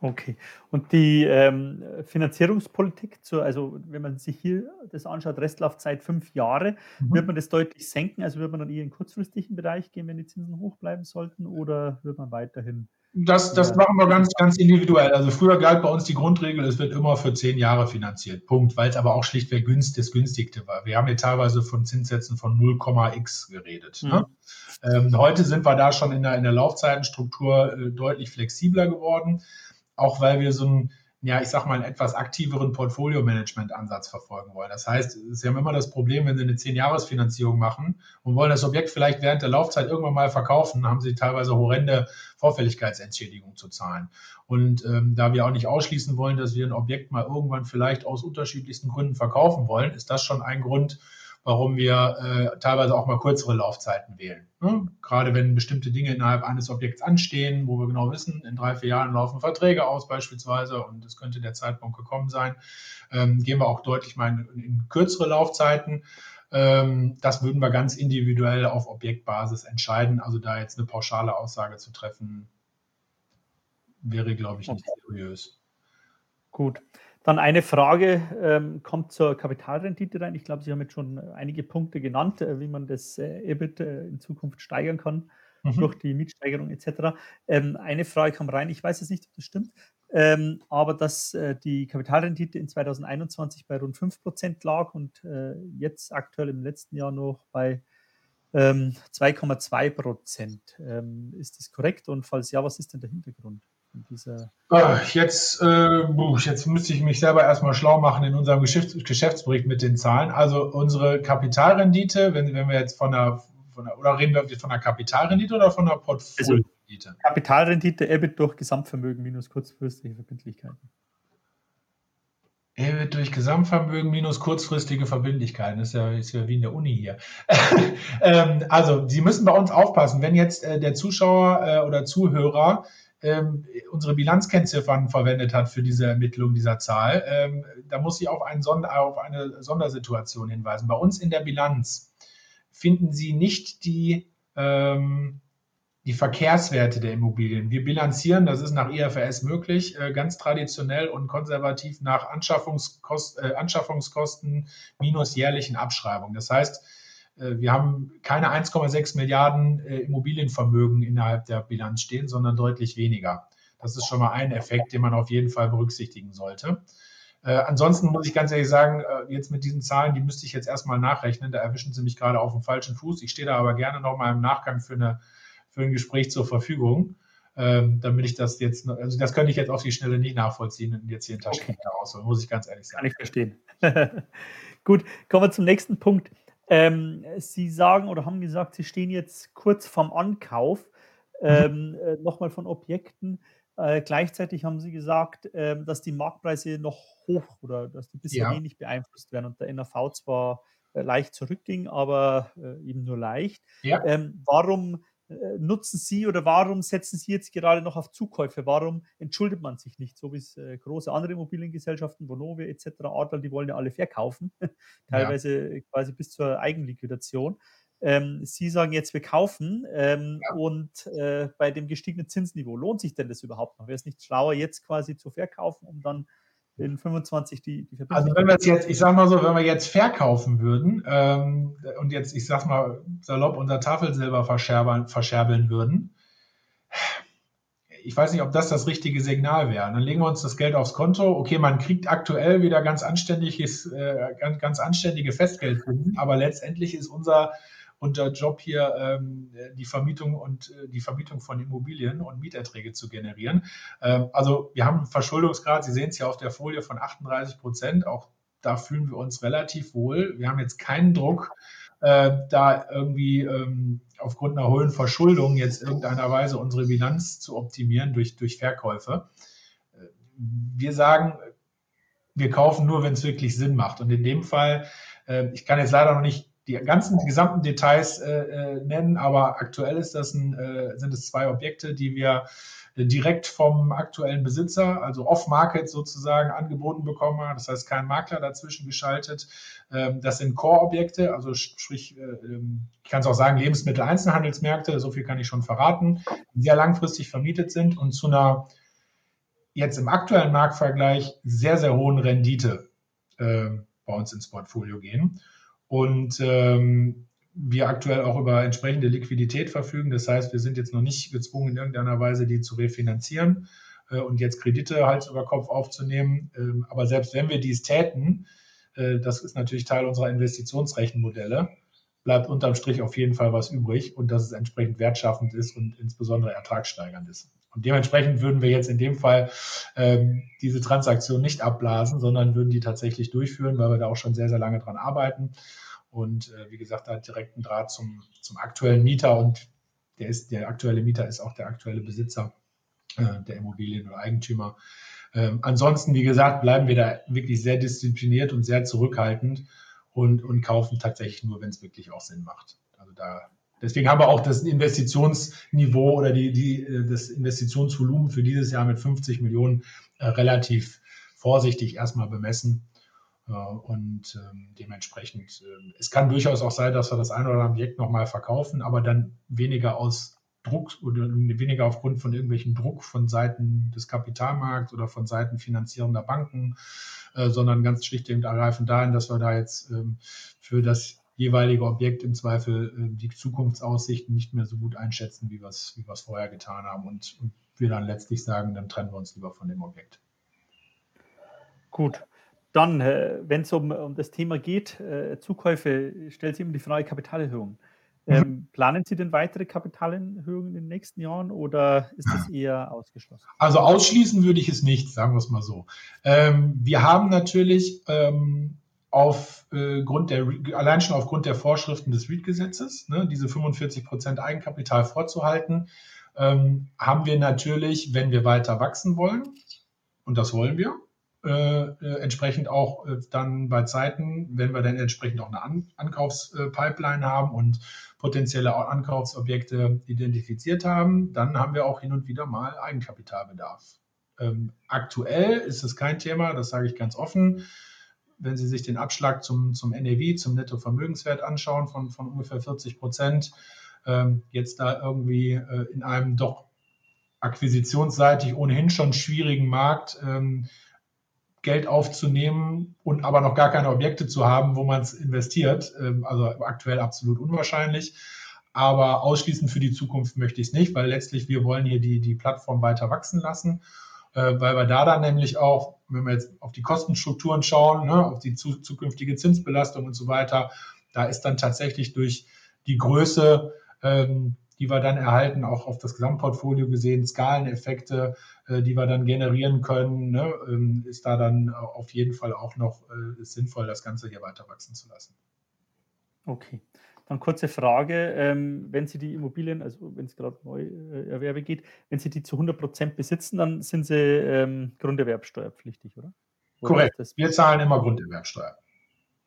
Okay. Und die ähm, Finanzierungspolitik, zur, also wenn man sich hier das anschaut, Restlaufzeit fünf Jahre, mhm. wird man das deutlich senken? Also wird man dann eher in kurzfristigen Bereich gehen, wenn die Zinsen hoch bleiben sollten, oder wird man weiterhin das, das machen wir ganz, ganz individuell. Also früher galt bei uns die Grundregel, es wird immer für zehn Jahre finanziert. Punkt, weil es aber auch schlichtweg günst, das günstigste war. Wir haben hier teilweise von Zinssätzen von 0,x geredet. Mhm. Ne? Ähm, heute sind wir da schon in der, in der Laufzeitenstruktur äh, deutlich flexibler geworden, auch weil wir so ein ja, ich sag mal, einen etwas aktiveren Portfolio-Management-Ansatz verfolgen wollen. Das heißt, Sie haben immer das Problem, wenn Sie eine 10-Jahres-Finanzierung machen und wollen das Objekt vielleicht während der Laufzeit irgendwann mal verkaufen, haben Sie teilweise horrende Vorfälligkeitsentschädigung zu zahlen. Und ähm, da wir auch nicht ausschließen wollen, dass wir ein Objekt mal irgendwann vielleicht aus unterschiedlichsten Gründen verkaufen wollen, ist das schon ein Grund, warum wir äh, teilweise auch mal kürzere Laufzeiten wählen. Ne? Gerade wenn bestimmte Dinge innerhalb eines Objekts anstehen, wo wir genau wissen, in drei, vier Jahren laufen Verträge aus beispielsweise und es könnte der Zeitpunkt gekommen sein, ähm, gehen wir auch deutlich mal in, in kürzere Laufzeiten. Ähm, das würden wir ganz individuell auf Objektbasis entscheiden. Also da jetzt eine pauschale Aussage zu treffen, wäre, glaube ich, nicht okay. seriös. Gut. Dann eine Frage ähm, kommt zur Kapitalrendite rein. Ich glaube, Sie haben jetzt schon einige Punkte genannt, äh, wie man das äh, EBIT äh, in Zukunft steigern kann mhm. durch die Mietsteigerung etc. Ähm, eine Frage kam rein, ich weiß jetzt nicht, ob das stimmt, ähm, aber dass äh, die Kapitalrendite in 2021 bei rund 5% lag und äh, jetzt aktuell im letzten Jahr noch bei ähm, 2,2%. Ähm, ist das korrekt? Und falls ja, was ist denn der Hintergrund? Ah, jetzt, äh, jetzt müsste ich mich selber erstmal schlau machen in unserem Geschäfts Geschäftsbericht mit den Zahlen. Also unsere Kapitalrendite, wenn, wenn wir jetzt von der von der, oder reden wir von der Kapitalrendite oder von der Portfoliorendite? Also, Kapitalrendite, EBIT durch Gesamtvermögen minus kurzfristige Verbindlichkeiten. EBIT durch Gesamtvermögen minus kurzfristige Verbindlichkeiten. Das ist ja, ist ja wie in der Uni hier. ähm, also, Sie müssen bei uns aufpassen, wenn jetzt äh, der Zuschauer äh, oder Zuhörer ähm, unsere Bilanzkennziffern verwendet hat für diese Ermittlung dieser Zahl, ähm, da muss ich auf, Sonder, auf eine Sondersituation hinweisen. Bei uns in der Bilanz finden Sie nicht die, ähm, die Verkehrswerte der Immobilien. Wir bilanzieren, das ist nach IFRS möglich, äh, ganz traditionell und konservativ nach Anschaffungskost, äh, Anschaffungskosten minus jährlichen Abschreibungen. Das heißt, wir haben keine 1,6 Milliarden äh, Immobilienvermögen innerhalb der Bilanz stehen, sondern deutlich weniger. Das ist schon mal ein Effekt, den man auf jeden Fall berücksichtigen sollte. Äh, ansonsten muss ich ganz ehrlich sagen, äh, jetzt mit diesen Zahlen, die müsste ich jetzt erstmal nachrechnen. Da erwischen Sie mich gerade auf dem falschen Fuß. Ich stehe da aber gerne nochmal im Nachgang für, eine, für ein Gespräch zur Verfügung, ähm, damit ich das jetzt, also das könnte ich jetzt auf die Schnelle nicht nachvollziehen und jetzt hier in Taschenrechner okay. rausholen, muss ich ganz ehrlich sagen. Kann ich verstehen. Gut, kommen wir zum nächsten Punkt. Ähm, Sie sagen oder haben gesagt, Sie stehen jetzt kurz vorm Ankauf mhm. ähm, mhm. nochmal von Objekten. Äh, gleichzeitig haben Sie gesagt, äh, dass die Marktpreise noch hoch oder dass die bisher ja. wenig beeinflusst werden und der NAV zwar äh, leicht zurückging, aber äh, eben nur leicht. Ja. Ähm, warum äh, nutzen Sie oder warum setzen Sie jetzt gerade noch auf Zukäufe? Warum entschuldet man sich nicht, so wie es äh, große andere Immobiliengesellschaften, Vonovia etc., Adler, die wollen ja alle verkaufen, teilweise ja. quasi bis zur Eigenliquidation. Ähm, Sie sagen jetzt, wir kaufen ähm, ja. und äh, bei dem gestiegenen Zinsniveau, lohnt sich denn das überhaupt noch? Wäre es nicht schlauer, jetzt quasi zu verkaufen, um dann in 25 die, die Also wenn wir es jetzt, ich sag mal so, wenn wir jetzt verkaufen würden ähm, und jetzt, ich sag mal, salopp unser Tafelsilber verscherbeln, verscherbeln würden, ich weiß nicht, ob das das richtige Signal wäre. Dann legen wir uns das Geld aufs Konto. Okay, man kriegt aktuell wieder ganz anständiges, äh, ganz, ganz anständige Festgeld, aber letztendlich ist unser und der Job hier ähm, die Vermietung und äh, die Vermietung von Immobilien und Mieterträge zu generieren. Ähm, also wir haben einen Verschuldungsgrad, Sie sehen es ja auf der Folie von 38 Prozent. Auch da fühlen wir uns relativ wohl. Wir haben jetzt keinen Druck, äh, da irgendwie ähm, aufgrund einer hohen Verschuldung jetzt irgendeiner Weise unsere Bilanz zu optimieren durch, durch Verkäufe. Äh, wir sagen, wir kaufen nur, wenn es wirklich Sinn macht. Und in dem Fall, äh, ich kann jetzt leider noch nicht die ganzen die gesamten Details äh, äh, nennen, aber aktuell ist das ein, äh, sind es zwei Objekte, die wir äh, direkt vom aktuellen Besitzer, also off-market sozusagen angeboten bekommen haben. Das heißt, kein Makler dazwischen geschaltet. Ähm, das sind Core-Objekte, also sprich, äh, ähm, ich kann es auch sagen, Lebensmittel-Einzelhandelsmärkte, so viel kann ich schon verraten, die sehr langfristig vermietet sind und zu einer jetzt im aktuellen Marktvergleich sehr, sehr hohen Rendite bei uns ins Portfolio gehen und ähm, wir aktuell auch über entsprechende Liquidität verfügen. Das heißt, wir sind jetzt noch nicht gezwungen, in irgendeiner Weise die zu refinanzieren äh, und jetzt Kredite Hals über Kopf aufzunehmen. Ähm, aber selbst wenn wir dies täten, äh, das ist natürlich Teil unserer Investitionsrechenmodelle, bleibt unterm Strich auf jeden Fall was übrig und dass es entsprechend wertschaffend ist und insbesondere ertragssteigernd ist. Und dementsprechend würden wir jetzt in dem Fall ähm, diese Transaktion nicht abblasen, sondern würden die tatsächlich durchführen, weil wir da auch schon sehr, sehr lange dran arbeiten. Und äh, wie gesagt, da hat direkten Draht zum, zum aktuellen Mieter und der, ist, der aktuelle Mieter ist auch der aktuelle Besitzer äh, der Immobilien oder Eigentümer. Ähm, ansonsten, wie gesagt, bleiben wir da wirklich sehr diszipliniert und sehr zurückhaltend und, und kaufen tatsächlich nur, wenn es wirklich auch Sinn macht. Also da Deswegen haben wir auch das Investitionsniveau oder die, die, das Investitionsvolumen für dieses Jahr mit 50 Millionen äh, relativ vorsichtig erstmal bemessen. Und ähm, dementsprechend, äh, es kann durchaus auch sein, dass wir das eine oder andere Objekt nochmal verkaufen, aber dann weniger aus Druck oder weniger aufgrund von irgendwelchen Druck von Seiten des Kapitalmarkts oder von Seiten finanzierender Banken, äh, sondern ganz schlicht und ergreifend dahin, dass wir da jetzt ähm, für das jeweilige Objekt im Zweifel äh, die Zukunftsaussichten nicht mehr so gut einschätzen, wie wir es wie vorher getan haben und, und wir dann letztlich sagen, dann trennen wir uns lieber von dem Objekt. Gut. Dann, äh, wenn es um, um das Thema geht, äh, Zukäufe, stellt sich immer die Frage Kapitalerhöhung. Mhm. Ähm, planen Sie denn weitere Kapitalerhöhungen in den nächsten Jahren oder ist das eher ausgeschlossen? Also ausschließen würde ich es nicht, sagen wir es mal so. Ähm, wir haben natürlich ähm, aufgrund äh, der, allein schon aufgrund der Vorschriften des REIT-Gesetzes, ne, diese 45 Prozent Eigenkapital vorzuhalten, ähm, haben wir natürlich, wenn wir weiter wachsen wollen, und das wollen wir, äh, äh, entsprechend auch äh, dann bei Zeiten, wenn wir dann entsprechend auch eine An Ankaufspipeline haben und potenzielle Ankaufsobjekte identifiziert haben, dann haben wir auch hin und wieder mal Eigenkapitalbedarf. Ähm, aktuell ist es kein Thema, das sage ich ganz offen. Wenn Sie sich den Abschlag zum, zum NAV, zum Nettovermögenswert anschauen von, von ungefähr 40 Prozent, ähm, jetzt da irgendwie äh, in einem doch akquisitionsseitig ohnehin schon schwierigen Markt ähm, Geld aufzunehmen und aber noch gar keine Objekte zu haben, wo man es investiert. Ähm, also aktuell absolut unwahrscheinlich. Aber ausschließend für die Zukunft möchte ich es nicht, weil letztlich wir wollen hier die, die Plattform weiter wachsen lassen, äh, weil wir da dann nämlich auch, wenn wir jetzt auf die Kostenstrukturen schauen, ne, auf die zu, zukünftige Zinsbelastung und so weiter, da ist dann tatsächlich durch die Größe ähm, die wir dann erhalten, auch auf das Gesamtportfolio gesehen, Skaleneffekte, äh, die wir dann generieren können, ne, ähm, ist da dann auf jeden Fall auch noch äh, sinnvoll, das Ganze hier weiter wachsen zu lassen. Okay. Dann kurze Frage, ähm, wenn Sie die Immobilien, also wenn es gerade neu äh, geht, wenn Sie die zu 100 Prozent besitzen, dann sind Sie ähm, Grunderwerbsteuerpflichtig, oder? oder Korrekt. Wir zahlen immer Grunderwerbsteuer.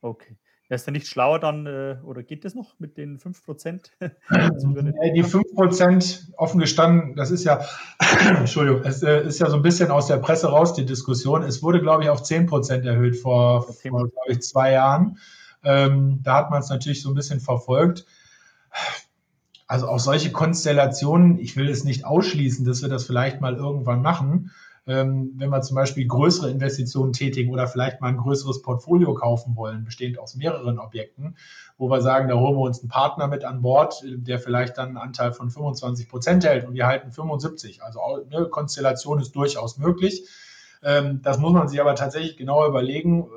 Okay. Wäre es dann nicht schlauer dann, äh, oder geht das noch mit den 5%? Also die 5% offen gestanden, das ist ja, Entschuldigung, es äh, ist ja so ein bisschen aus der Presse raus, die Diskussion. Es wurde, glaube ich, auf 10% erhöht vor, vor glaube ich, zwei Jahren. Ähm, da hat man es natürlich so ein bisschen verfolgt. Also auch solche Konstellationen, ich will es nicht ausschließen, dass wir das vielleicht mal irgendwann machen ähm, wenn wir zum Beispiel größere Investitionen tätigen oder vielleicht mal ein größeres Portfolio kaufen wollen, bestehend aus mehreren Objekten, wo wir sagen, da holen wir uns einen Partner mit an Bord, der vielleicht dann einen Anteil von 25 Prozent hält und wir halten 75. Also eine Konstellation ist durchaus möglich. Ähm, das muss man sich aber tatsächlich genauer überlegen.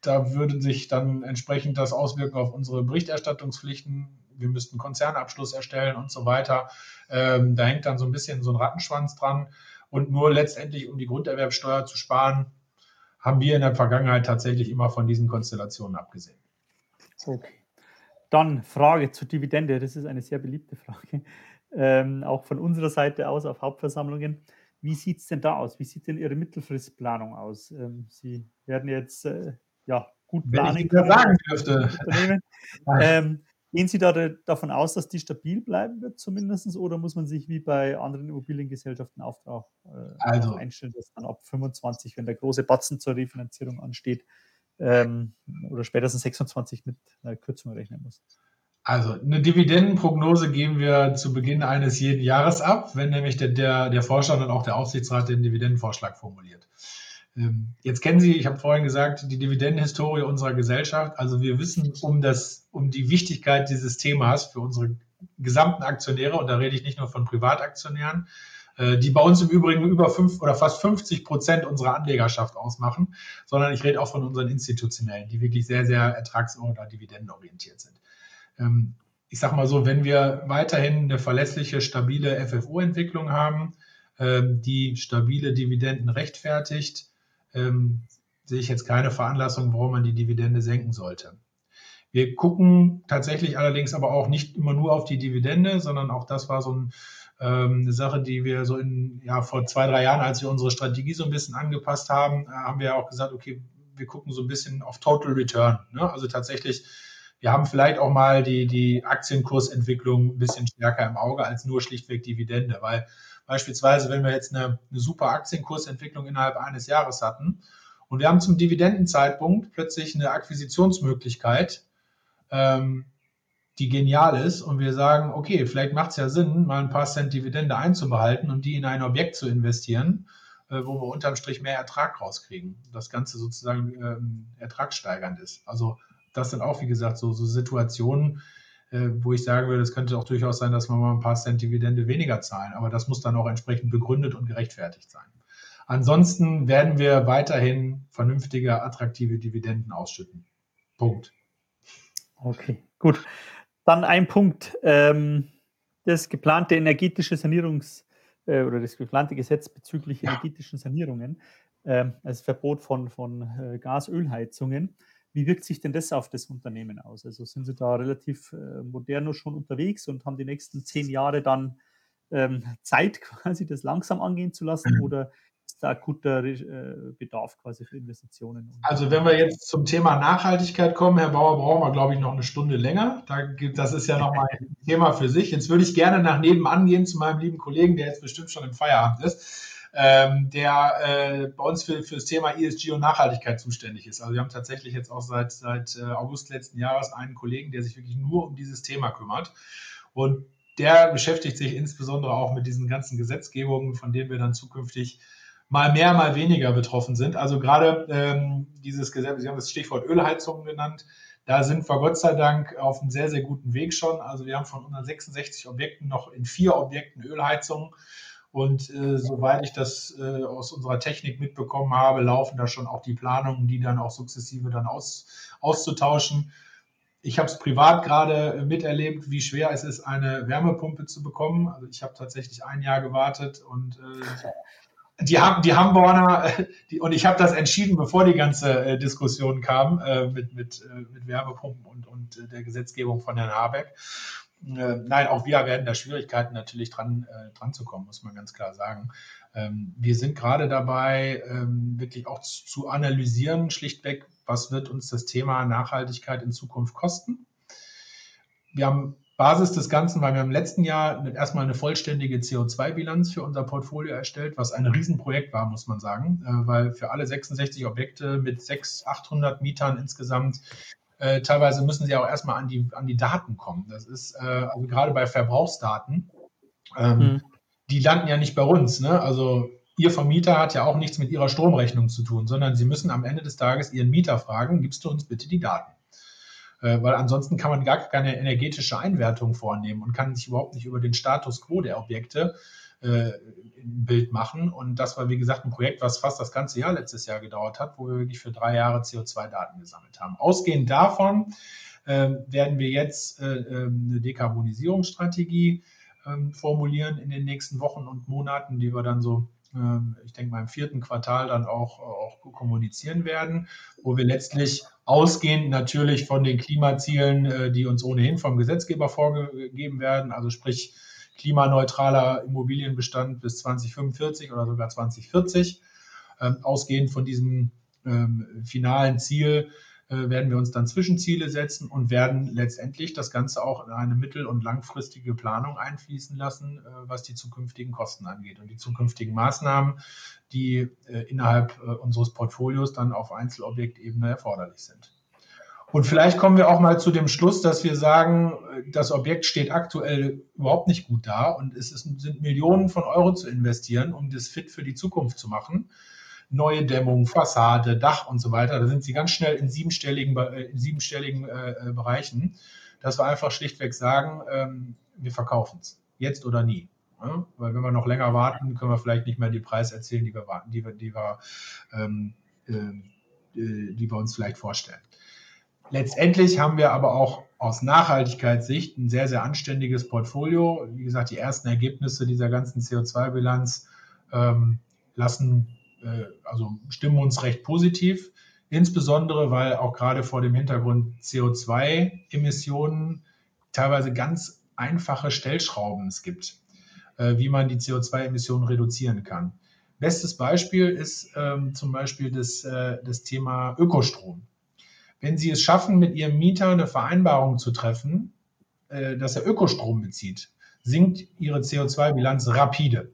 Da würde sich dann entsprechend das auswirken auf unsere Berichterstattungspflichten. Wir müssten Konzernabschluss erstellen und so weiter. Ähm, da hängt dann so ein bisschen so ein Rattenschwanz dran. Und nur letztendlich, um die Grunderwerbsteuer zu sparen, haben wir in der Vergangenheit tatsächlich immer von diesen Konstellationen abgesehen. Okay. Dann Frage zur Dividende. Das ist eine sehr beliebte Frage. Ähm, auch von unserer Seite aus auf Hauptversammlungen. Wie sieht es denn da aus? Wie sieht denn Ihre Mittelfristplanung aus? Ähm, Sie werden jetzt äh, ja, gut planen Wenn ich können. Sagen dürfte. Ähm, Gehen Sie da davon aus, dass die stabil bleiben wird, zumindest, oder muss man sich wie bei anderen Immobiliengesellschaften Auftrag äh, also, einstellen, dass dann ab 25, wenn der große Batzen zur Refinanzierung ansteht, ähm, oder spätestens 26 mit einer Kürzung rechnen muss? Also eine Dividendenprognose geben wir zu Beginn eines jeden Jahres ab, wenn nämlich der, der, der Vorstand und auch der Aufsichtsrat den Dividendenvorschlag formuliert. Ähm, jetzt kennen Sie, ich habe vorhin gesagt, die Dividendenhistorie unserer Gesellschaft. Also wir wissen um, das, um die Wichtigkeit dieses Themas für unsere gesamten Aktionäre, und da rede ich nicht nur von Privataktionären, äh, die bei uns im Übrigen über fünf oder fast 50 Prozent unserer Anlegerschaft ausmachen, sondern ich rede auch von unseren Institutionellen, die wirklich sehr, sehr ertrags- oder dividendenorientiert sind. Ähm, ich sage mal so, wenn wir weiterhin eine verlässliche, stabile FFO-Entwicklung haben, ähm, die stabile Dividenden rechtfertigt, ähm, sehe ich jetzt keine Veranlassung, warum man die Dividende senken sollte. Wir gucken tatsächlich allerdings aber auch nicht immer nur auf die Dividende, sondern auch das war so ein, ähm, eine Sache, die wir so in, ja, vor zwei, drei Jahren, als wir unsere Strategie so ein bisschen angepasst haben, äh, haben wir auch gesagt, okay, wir gucken so ein bisschen auf Total Return. Ne? Also tatsächlich, wir haben vielleicht auch mal die, die Aktienkursentwicklung ein bisschen stärker im Auge als nur schlichtweg Dividende, weil Beispielsweise, wenn wir jetzt eine, eine super Aktienkursentwicklung innerhalb eines Jahres hatten Und wir haben zum Dividendenzeitpunkt plötzlich eine Akquisitionsmöglichkeit, ähm, die genial ist. Und wir sagen, okay, vielleicht macht es ja Sinn, mal ein paar Cent Dividende einzubehalten und die in ein Objekt zu investieren, äh, wo wir unterm Strich mehr Ertrag rauskriegen. Das Ganze sozusagen ähm, ertragssteigernd ist. Also das sind auch, wie gesagt, so, so Situationen, äh, wo ich sagen würde, es könnte auch durchaus sein, dass wir mal ein paar Cent Dividende weniger zahlen. Aber das muss dann auch entsprechend begründet und gerechtfertigt sein. Ansonsten werden wir weiterhin vernünftige, attraktive Dividenden ausschütten. Punkt. Okay, gut. Dann ein Punkt. Ähm, das geplante energetische Sanierungs- äh, oder das geplante Gesetz bezüglich ja. energetischen Sanierungen, ähm, also Verbot von, von äh, Gas-Ölheizungen. Wie wirkt sich denn das auf das Unternehmen aus? Also sind Sie da relativ äh, modern schon unterwegs und haben die nächsten zehn Jahre dann ähm, Zeit, quasi das langsam angehen zu lassen? Mhm. Oder ist da akuter äh, Bedarf quasi für Investitionen. Also wenn wir jetzt zum Thema Nachhaltigkeit kommen, Herr Bauer, brauchen wir, glaube ich, noch eine Stunde länger. das ist ja nochmal ein Thema für sich. Jetzt würde ich gerne nach nebenan gehen zu meinem lieben Kollegen, der jetzt bestimmt schon im Feierabend ist. Ähm, der äh, bei uns für, für das Thema ESG und Nachhaltigkeit zuständig ist. Also wir haben tatsächlich jetzt auch seit, seit äh, August letzten Jahres einen Kollegen, der sich wirklich nur um dieses Thema kümmert. Und der beschäftigt sich insbesondere auch mit diesen ganzen Gesetzgebungen, von denen wir dann zukünftig mal mehr, mal weniger betroffen sind. Also gerade ähm, dieses Gesetz, Sie haben das Stichwort Ölheizungen genannt, da sind wir Gott sei Dank auf einem sehr, sehr guten Weg schon. Also wir haben von 166 Objekten noch in vier Objekten Ölheizungen. Und äh, soweit ich das äh, aus unserer Technik mitbekommen habe, laufen da schon auch die Planungen, die dann auch sukzessive dann aus, auszutauschen. Ich habe es privat gerade miterlebt, wie schwer es ist, eine Wärmepumpe zu bekommen. Also ich habe tatsächlich ein Jahr gewartet und äh, die haben die Hamburger, die, und ich habe das entschieden, bevor die ganze äh, Diskussion kam äh, mit, mit, äh, mit Wärmepumpen und, und äh, der Gesetzgebung von Herrn Habeck. Äh, nein, auch wir werden da Schwierigkeiten natürlich dran, äh, dran zu kommen, muss man ganz klar sagen. Ähm, wir sind gerade dabei, ähm, wirklich auch zu, zu analysieren, schlichtweg, was wird uns das Thema Nachhaltigkeit in Zukunft kosten. Wir haben Basis des Ganzen, weil wir im letzten Jahr erstmal eine vollständige CO2-Bilanz für unser Portfolio erstellt, was ein Riesenprojekt war, muss man sagen, äh, weil für alle 66 Objekte mit 600, 800 Mietern insgesamt äh, teilweise müssen sie auch erstmal an die, an die Daten kommen. Das ist äh, also gerade bei Verbrauchsdaten, ähm, mhm. die landen ja nicht bei uns. Ne? Also Ihr Vermieter hat ja auch nichts mit Ihrer Stromrechnung zu tun, sondern Sie müssen am Ende des Tages Ihren Mieter fragen, gibst du uns bitte die Daten? Äh, weil ansonsten kann man gar keine energetische Einwertung vornehmen und kann sich überhaupt nicht über den Status quo der Objekte äh, Bild machen. Und das war, wie gesagt, ein Projekt, was fast das ganze Jahr letztes Jahr gedauert hat, wo wir wirklich für drei Jahre CO2-Daten gesammelt haben. Ausgehend davon äh, werden wir jetzt äh, ähm, eine Dekarbonisierungsstrategie ähm, formulieren in den nächsten Wochen und Monaten, die wir dann so ähm, ich denke mal im vierten Quartal dann auch, auch kommunizieren werden, wo wir letztlich ausgehend natürlich von den Klimazielen, äh, die uns ohnehin vom Gesetzgeber vorgegeben werden, also sprich klimaneutraler Immobilienbestand bis 2045 oder sogar 2040, ähm, ausgehend von diesem ähm, finalen Ziel äh, werden wir uns dann Zwischenziele setzen und werden letztendlich das Ganze auch in eine mittel- und langfristige Planung einfließen lassen, äh, was die zukünftigen Kosten angeht und die zukünftigen Maßnahmen, die äh, innerhalb unseres Portfolios dann auf Einzelobjektebene erforderlich sind. Und vielleicht kommen wir auch mal zu dem Schluss, dass wir sagen, das Objekt steht aktuell überhaupt nicht gut da und es sind Millionen von Euro zu investieren, um das fit für die Zukunft zu machen neue Dämmung, Fassade, Dach und so weiter. Da sind sie ganz schnell in siebenstelligen, äh, in siebenstelligen äh, äh, Bereichen, dass wir einfach schlichtweg sagen, ähm, wir verkaufen es. Jetzt oder nie. Ja? Weil wenn wir noch länger warten, können wir vielleicht nicht mehr die Preis erzählen, die wir warten, die wir, die wir, ähm, äh, äh, die wir uns vielleicht vorstellen. Letztendlich haben wir aber auch aus Nachhaltigkeitssicht ein sehr, sehr anständiges Portfolio. Wie gesagt, die ersten Ergebnisse dieser ganzen CO2-Bilanz ähm, lassen äh, also stimmen uns recht positiv, insbesondere weil auch gerade vor dem Hintergrund CO2-Emissionen teilweise ganz einfache Stellschrauben es gibt, äh, wie man die CO2-Emissionen reduzieren kann. Bestes Beispiel ist ähm, zum Beispiel das, äh, das Thema Ökostrom. Wenn Sie es schaffen, mit Ihrem Mieter eine Vereinbarung zu treffen, äh, dass er Ökostrom bezieht, sinkt Ihre CO2-Bilanz rapide.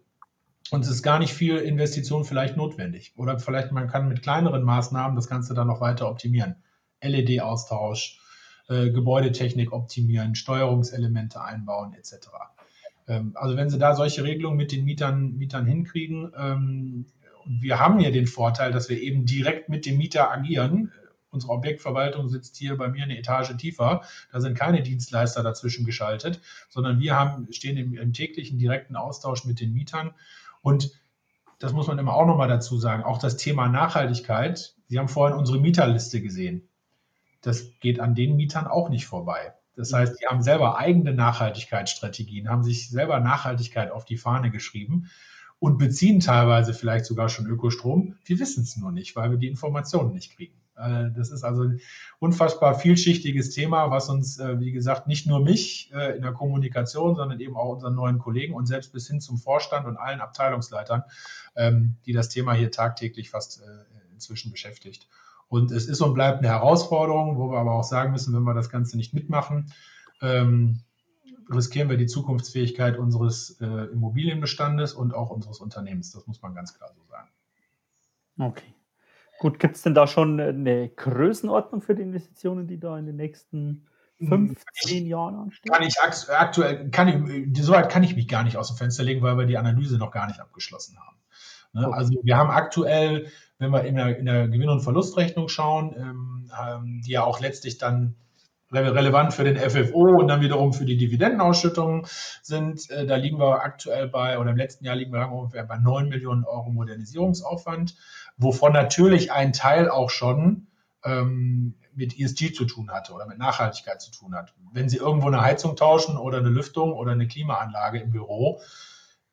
Und es ist gar nicht viel Investition vielleicht notwendig. Oder vielleicht man kann mit kleineren Maßnahmen das Ganze dann noch weiter optimieren. LED-Austausch, äh, Gebäudetechnik optimieren, Steuerungselemente einbauen etc. Ähm, also wenn Sie da solche Regelungen mit den Mietern, Mietern hinkriegen, ähm, wir haben hier den Vorteil, dass wir eben direkt mit dem Mieter agieren. Unsere Objektverwaltung sitzt hier bei mir eine Etage tiefer. Da sind keine Dienstleister dazwischen geschaltet, sondern wir haben, stehen im, im täglichen direkten Austausch mit den Mietern. Und das muss man immer auch nochmal dazu sagen, auch das Thema Nachhaltigkeit. Sie haben vorhin unsere Mieterliste gesehen. Das geht an den Mietern auch nicht vorbei. Das heißt, die haben selber eigene Nachhaltigkeitsstrategien, haben sich selber Nachhaltigkeit auf die Fahne geschrieben und beziehen teilweise vielleicht sogar schon Ökostrom. Wir wissen es nur nicht, weil wir die Informationen nicht kriegen. Äh, das ist also ein unfassbar vielschichtiges Thema, was uns, äh, wie gesagt, nicht nur mich äh, in der Kommunikation, sondern eben auch unseren neuen Kollegen und selbst bis hin zum Vorstand und allen Abteilungsleitern, ähm, die das Thema hier tagtäglich fast inzwischen beschäftigt. Und es ist und bleibt eine Herausforderung, wo wir aber auch sagen müssen, wenn wir das Ganze nicht mitmachen, ähm, riskieren wir die Zukunftsfähigkeit unseres Immobilienbestandes und auch unseres Unternehmens. Das muss man ganz klar so sagen. Okay. Gut, gibt es denn da schon eine Größenordnung für die Investitionen, die da in den nächsten fünf, zehn Jahren anstehen? Kann ich aktuell, kann ich, soweit kann ich mich gar nicht aus dem Fenster legen, weil wir die Analyse noch gar nicht abgeschlossen haben. Ne? Okay. Also wir haben aktuell wenn wir in der, in der Gewinn- und Verlustrechnung schauen, ähm, ähm die ja auch letztlich dann relevant für den FFO und dann wiederum für die Dividendenausschüttungen sind, äh, da liegen wir aktuell bei, oder im letzten Jahr liegen wir ungefähr bei 9 Millionen Euro Modernisierungsaufwand, wovon natürlich ein Teil auch schon ähm, mit ESG zu tun hatte oder mit Nachhaltigkeit zu tun hat. Wenn Sie irgendwo eine Heizung tauschen oder eine Lüftung oder eine Klimaanlage im Büro,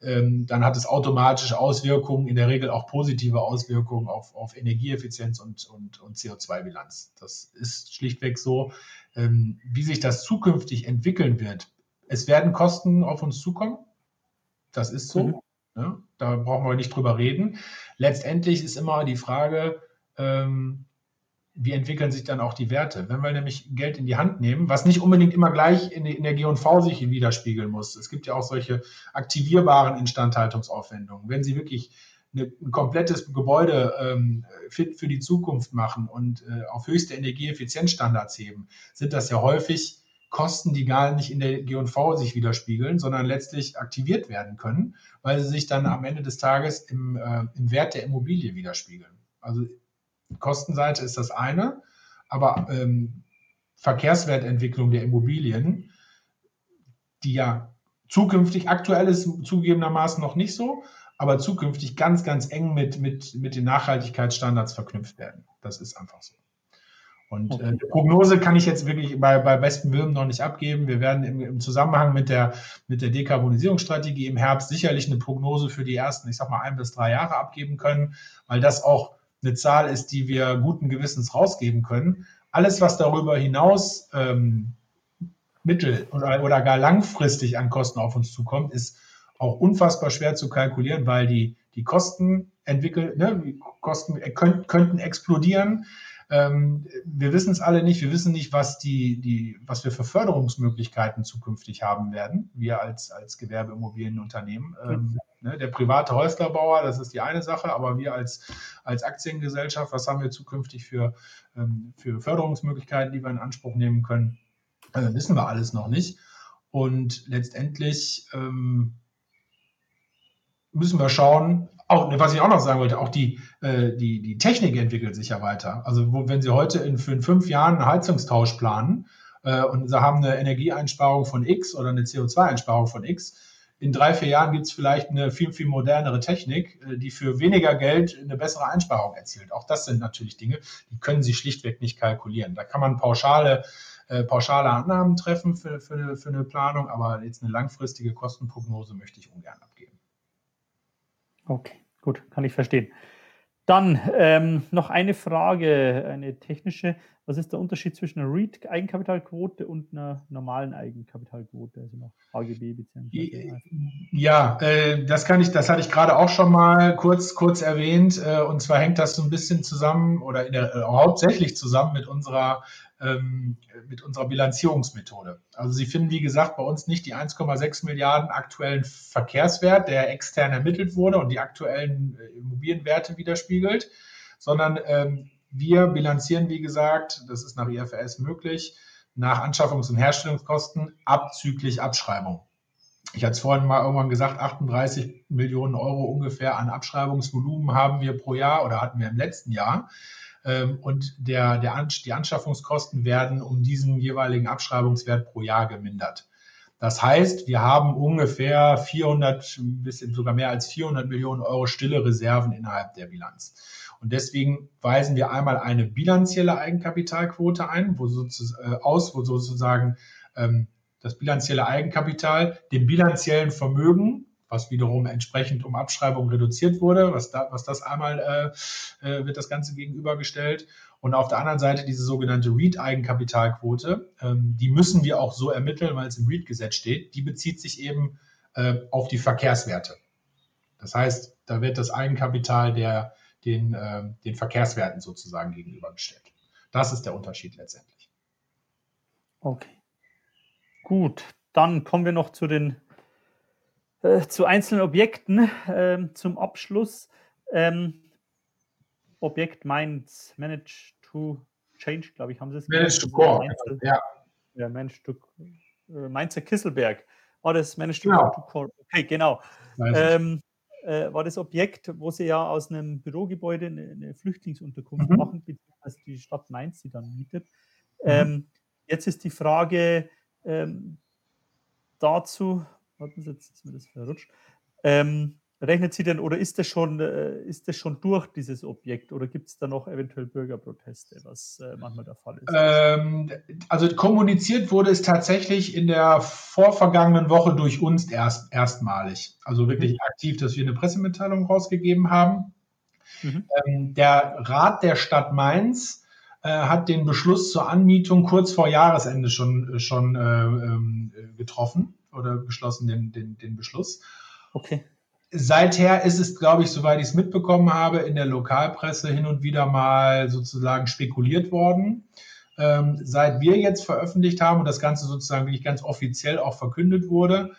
ähm, dann hat es automatisch Auswirkungen, in der Regel auch positive Auswirkungen auf, auf Energieeffizienz und, und, und CO2-Bilanz. Das ist schlichtweg so. Ähm, wie sich das zukünftig entwickeln wird, es werden Kosten auf uns zukommen. Das ist so. Mhm. Ja, da brauchen wir nicht drüber reden. Letztendlich ist immer die Frage, ähm, wie entwickeln sich dann auch die Werte? Wenn wir nämlich Geld in die Hand nehmen, was nicht unbedingt immer gleich in, der G&V sich widerspiegeln muss. Es gibt ja auch solche aktivierbaren Instandhaltungsaufwendungen. Wenn Sie wirklich eine, ein komplettes Gebäude ähm, fit für die Zukunft machen und äh, auf höchste Energieeffizienzstandards heben, sind das ja häufig Kosten, die gar nicht in der G&V sich widerspiegeln, sondern letztlich aktiviert werden können, weil sie sich dann am Ende des Tages im, äh, im Wert der Immobilie widerspiegeln. Also Kostenseite ist das eine, aber ähm, Verkehrswertentwicklung der Immobilien, die ja zukünftig, aktuell ist zugegebenermaßen noch nicht so, aber zukünftig ganz, ganz eng mit, mit, mit den Nachhaltigkeitsstandards verknüpft werden. Das ist einfach so. Und äh, Prognose kann ich jetzt wirklich bei, bei bestem Willen noch nicht abgeben. Wir werden im, im, Zusammenhang mit der, mit der Dekarbonisierungsstrategie im Herbst sicherlich eine Prognose für die ersten, ich sag mal, ein bis drei Jahre abgeben können, weil das auch eine Zahl ist, die wir guten Gewissens rausgeben können. Alles, was darüber hinaus ähm, mittel- oder, oder gar langfristig an Kosten auf uns zukommt, ist auch unfassbar schwer zu kalkulieren, weil die, die Kosten entwickeln, ne, die Kosten könnt, könnten explodieren. Ähm, wir wissen es alle nicht. Wir wissen nicht, was, die, die, was wir für Förderungsmöglichkeiten zukünftig haben werden, wir als, als Gewerbeimmobilienunternehmen. Ähm, ne, der private Häuslerbauer, das ist die eine Sache, aber wir als, als Aktiengesellschaft, was haben wir zukünftig für, ähm, für Förderungsmöglichkeiten, die wir in Anspruch nehmen können, äh, wissen wir alles noch nicht. Und letztendlich ähm, müssen wir schauen, auch, was ich auch noch sagen wollte, auch die, äh, die, die Technik entwickelt sich ja weiter. Also wo, wenn Sie heute in, für in fünf Jahren einen Heizungstausch planen äh, und Sie haben eine Energieeinsparung von X oder eine CO2-Einsparung von X, in drei, vier Jahren gibt es vielleicht eine viel, viel modernere Technik, äh, die für weniger Geld eine bessere Einsparung erzielt. Auch das sind natürlich Dinge, die können Sie schlichtweg nicht kalkulieren. Da kann man pauschale, äh, pauschale Annahmen treffen für, für, für eine Planung, aber jetzt eine langfristige Kostenprognose möchte ich ungern abgeben. Okay. Gut, kann ich verstehen. Dann ähm, noch eine Frage, eine technische. Was ist der Unterschied zwischen einer REIT-Eigenkapitalquote und einer normalen Eigenkapitalquote, also nach HGB beziehungsweise? Ja, äh, das kann ich, das hatte ich gerade auch schon mal kurz, kurz erwähnt. Äh, und zwar hängt das so ein bisschen zusammen oder der, äh, hauptsächlich zusammen mit unserer ähm, mit unserer Bilanzierungsmethode. Also Sie finden, wie gesagt, bei uns nicht die 1,6 Milliarden aktuellen Verkehrswert, der extern ermittelt wurde und die aktuellen äh, Immobilienwerte widerspiegelt, sondern ähm, wir bilanzieren, wie gesagt, das ist nach IFRS möglich, nach Anschaffungs- und Herstellungskosten abzüglich Abschreibung. Ich hatte es vorhin mal irgendwann gesagt, 38 Millionen Euro ungefähr an Abschreibungsvolumen haben wir pro Jahr oder hatten wir im letzten Jahr. Ähm, und der, der, die Anschaffungskosten werden um diesen jeweiligen Abschreibungswert pro Jahr gemindert. Das heißt, wir haben ungefähr 400, ein bisschen sogar mehr als 400 Millionen Euro stille Reserven innerhalb der Bilanz. Und deswegen weisen wir einmal eine bilanzielle Eigenkapitalquote ein, wo sozusagen, äh, aus, wo sozusagen ähm, das bilanzielle Eigenkapital dem bilanziellen Vermögen was wiederum entsprechend um Abschreibung reduziert wurde, was, da, was das einmal äh, äh, wird das Ganze gegenübergestellt. Und auf der anderen Seite diese sogenannte REIT-Eigenkapitalquote, ähm, die müssen wir auch so ermitteln, weil es im REIT-Gesetz steht. Die bezieht sich eben äh, auf die Verkehrswerte. Das heißt, da wird das Eigenkapital der, den, äh, den Verkehrswerten sozusagen gegenübergestellt. Das ist der Unterschied letztendlich. Okay. Gut, dann kommen wir noch zu den äh, zu einzelnen Objekten äh, zum Abschluss. Ähm, Objekt Mainz, Manage to Change, glaube ich, haben Sie es Manage to Core, ja. Ja, Manage to, äh, Mainzer Kisselberg. War das Manage to, genau. to Core? Okay, genau. Ähm, äh, war das Objekt, wo Sie ja aus einem Bürogebäude eine, eine Flüchtlingsunterkunft mhm. machen, beziehungsweise die Stadt Mainz, die dann mietet. Mhm. Ähm, jetzt ist die Frage ähm, dazu, warten Sie, jetzt ist mir das verrutscht. Ähm, rechnet sie denn oder ist das schon, äh, ist das schon durch dieses Objekt oder gibt es da noch eventuell Bürgerproteste, was äh, manchmal der Fall ist? Ähm, also kommuniziert wurde es tatsächlich in der vorvergangenen Woche durch uns erst, erstmalig. Also wirklich mhm. aktiv, dass wir eine Pressemitteilung rausgegeben haben. Mhm. Ähm, der Rat der Stadt Mainz äh, hat den Beschluss zur Anmietung kurz vor Jahresende schon, schon äh, ähm, getroffen oder beschlossen den, den, den Beschluss. Okay. Seither ist es, glaube ich, soweit ich es mitbekommen habe, in der Lokalpresse hin und wieder mal sozusagen spekuliert worden. Ähm, seit wir jetzt veröffentlicht haben und das Ganze sozusagen wirklich ganz offiziell auch verkündet wurde,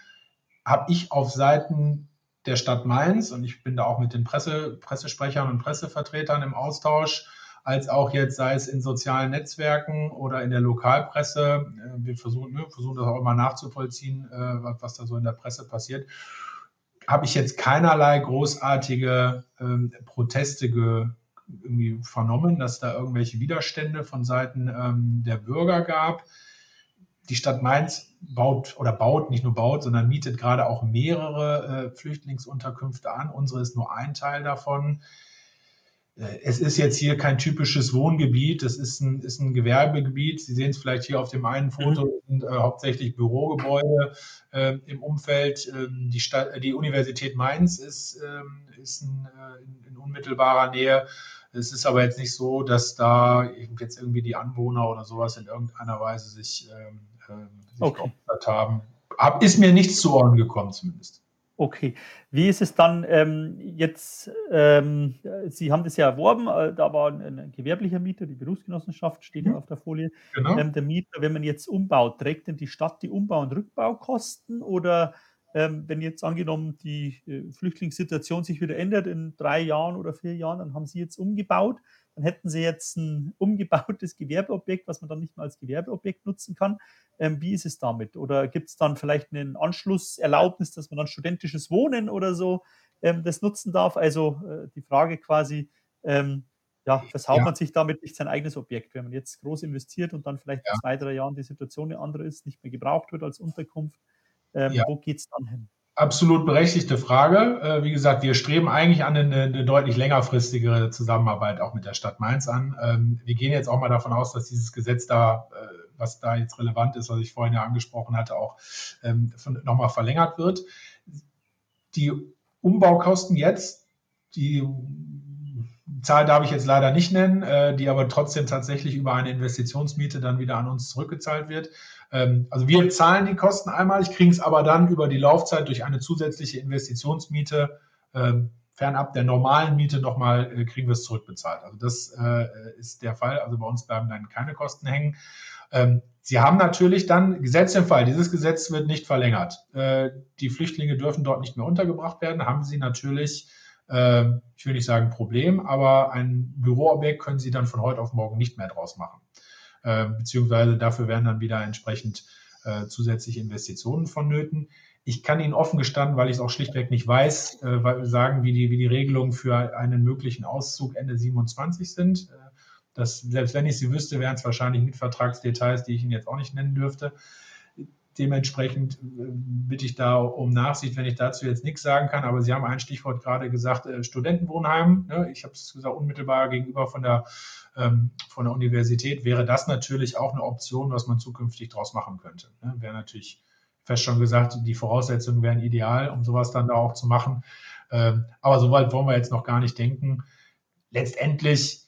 habe ich auf Seiten der Stadt Mainz und ich bin da auch mit den Presse, Pressesprechern und Pressevertretern im Austausch, als auch jetzt sei es in sozialen Netzwerken oder in der Lokalpresse. Äh, wir versuchen, wir versuchen das auch immer nachzuvollziehen, äh, was da so in der Presse passiert. Habe ich jetzt keinerlei großartige ähm, Proteste ge, irgendwie vernommen, dass da irgendwelche Widerstände von Seiten ähm, der Bürger gab. Die Stadt Mainz baut oder baut, nicht nur baut, sondern mietet gerade auch mehrere äh, Flüchtlingsunterkünfte an. Unsere ist nur ein Teil davon. Äh, es ist jetzt hier kein typisches Wohngebiet, es ist ein, ist ein Gewerbegebiet. Sie sehen es vielleicht hier auf dem einen Foto, mhm. sind, äh, hauptsächlich Bürogebäude äh, im Umfeld. Ähm, die, Stadt, die Universität Mainz ist, ähm, ist ein, äh, in, in, unmittelbarer Nähe. Es ist aber jetzt nicht so, dass da jetzt irgendwie die Anwohner oder sowas in irgendeiner Weise sich, ähm, äh, sich okay. haben. Hab, ist mir nichts zu Ohren gekommen zumindest. Okay. Wie ist es dann ähm, jetzt? Ähm, Sie haben das ja erworben, äh, da war ein, ein, gewerblicher Mieter, die Berufsgenossenschaft steht ja mhm. auf der Folie. Genau. Ähm, der Mieter, wenn man jetzt umbaut, trägt denn die Stadt die Umbau- und Rückbaukosten oder ähm, wenn jetzt angenommen die äh, Flüchtlingssituation sich wieder ändert in drei Jahren oder vier Jahren, dann haben Sie jetzt umgebaut, dann hätten Sie jetzt ein umgebautes Gewerbeobjekt, was man dann nicht mehr als Gewerbeobjekt nutzen kann. Ähm, wie ist es damit? Oder gibt es dann vielleicht einen Anschlusserlaubnis, dass man dann studentisches Wohnen oder so ähm, das nutzen darf? Also äh, die Frage quasi, ähm, ja, versaut ja. man sich damit nicht sein eigenes Objekt, wenn man jetzt groß investiert und dann vielleicht ja. in zwei, drei Jahren die Situation eine andere ist, nicht mehr gebraucht wird als Unterkunft. Ähm, ja. Wo geht es dann hin? Absolut berechtigte Frage. Äh, wie gesagt, wir streben eigentlich an eine, eine, deutlich längerfristigere Zusammenarbeit auch mit der Stadt Mainz an. Ähm, wir gehen jetzt auch mal davon aus, dass dieses Gesetz da, äh, was da jetzt relevant ist, was ich vorhin ja angesprochen hatte, auch ähm, nochmal verlängert wird. Die Umbaukosten jetzt, die Zahl darf ich jetzt leider nicht nennen, äh, die aber trotzdem tatsächlich über eine Investitionsmiete dann wieder an uns zurückgezahlt wird. Ähm, also wir zahlen die Kosten einmal, ich kriege es aber dann über die Laufzeit durch eine zusätzliche Investitionsmiete ähm, fernab der normalen Miete nochmal äh, kriegen wir es zurückbezahlt. Also das äh, ist der Fall. Also bei uns bleiben dann keine Kosten hängen. Ähm, Sie haben natürlich dann Gesetz im Fall. Dieses Gesetz wird nicht verlängert. Äh, die Flüchtlinge dürfen dort nicht mehr untergebracht werden. Haben Sie natürlich, äh, ich will nicht sagen Problem, aber ein Büroobjekt können Sie dann von heute auf morgen nicht mehr draus machen. Äh, beziehungsweise dafür werden dann wieder entsprechend äh, zusätzliche Investitionen vonnöten. Ich kann Ihnen offen gestanden, weil ich es auch schlichtweg nicht weiß, äh, sagen, wie die, wie die Regelungen für einen möglichen Auszug Ende 27 sind. Äh, das, selbst wenn ich sie wüsste, wären es wahrscheinlich Mitvertragsdetails, die ich Ihnen jetzt auch nicht nennen dürfte. Dementsprechend äh, bitte ich da um Nachsicht, wenn ich dazu jetzt nichts sagen kann. Aber Sie haben ein Stichwort gerade gesagt, äh, Studentenwohnheim. Ne? Ich habe es gesagt, unmittelbar gegenüber von der, ähm, von der Universität wäre das natürlich auch eine Option, was man zukünftig daraus machen könnte. Ne? Wäre natürlich fest schon gesagt, die Voraussetzungen wären ideal, um sowas dann da auch zu machen. Ähm, aber soweit wollen wir jetzt noch gar nicht denken. Letztendlich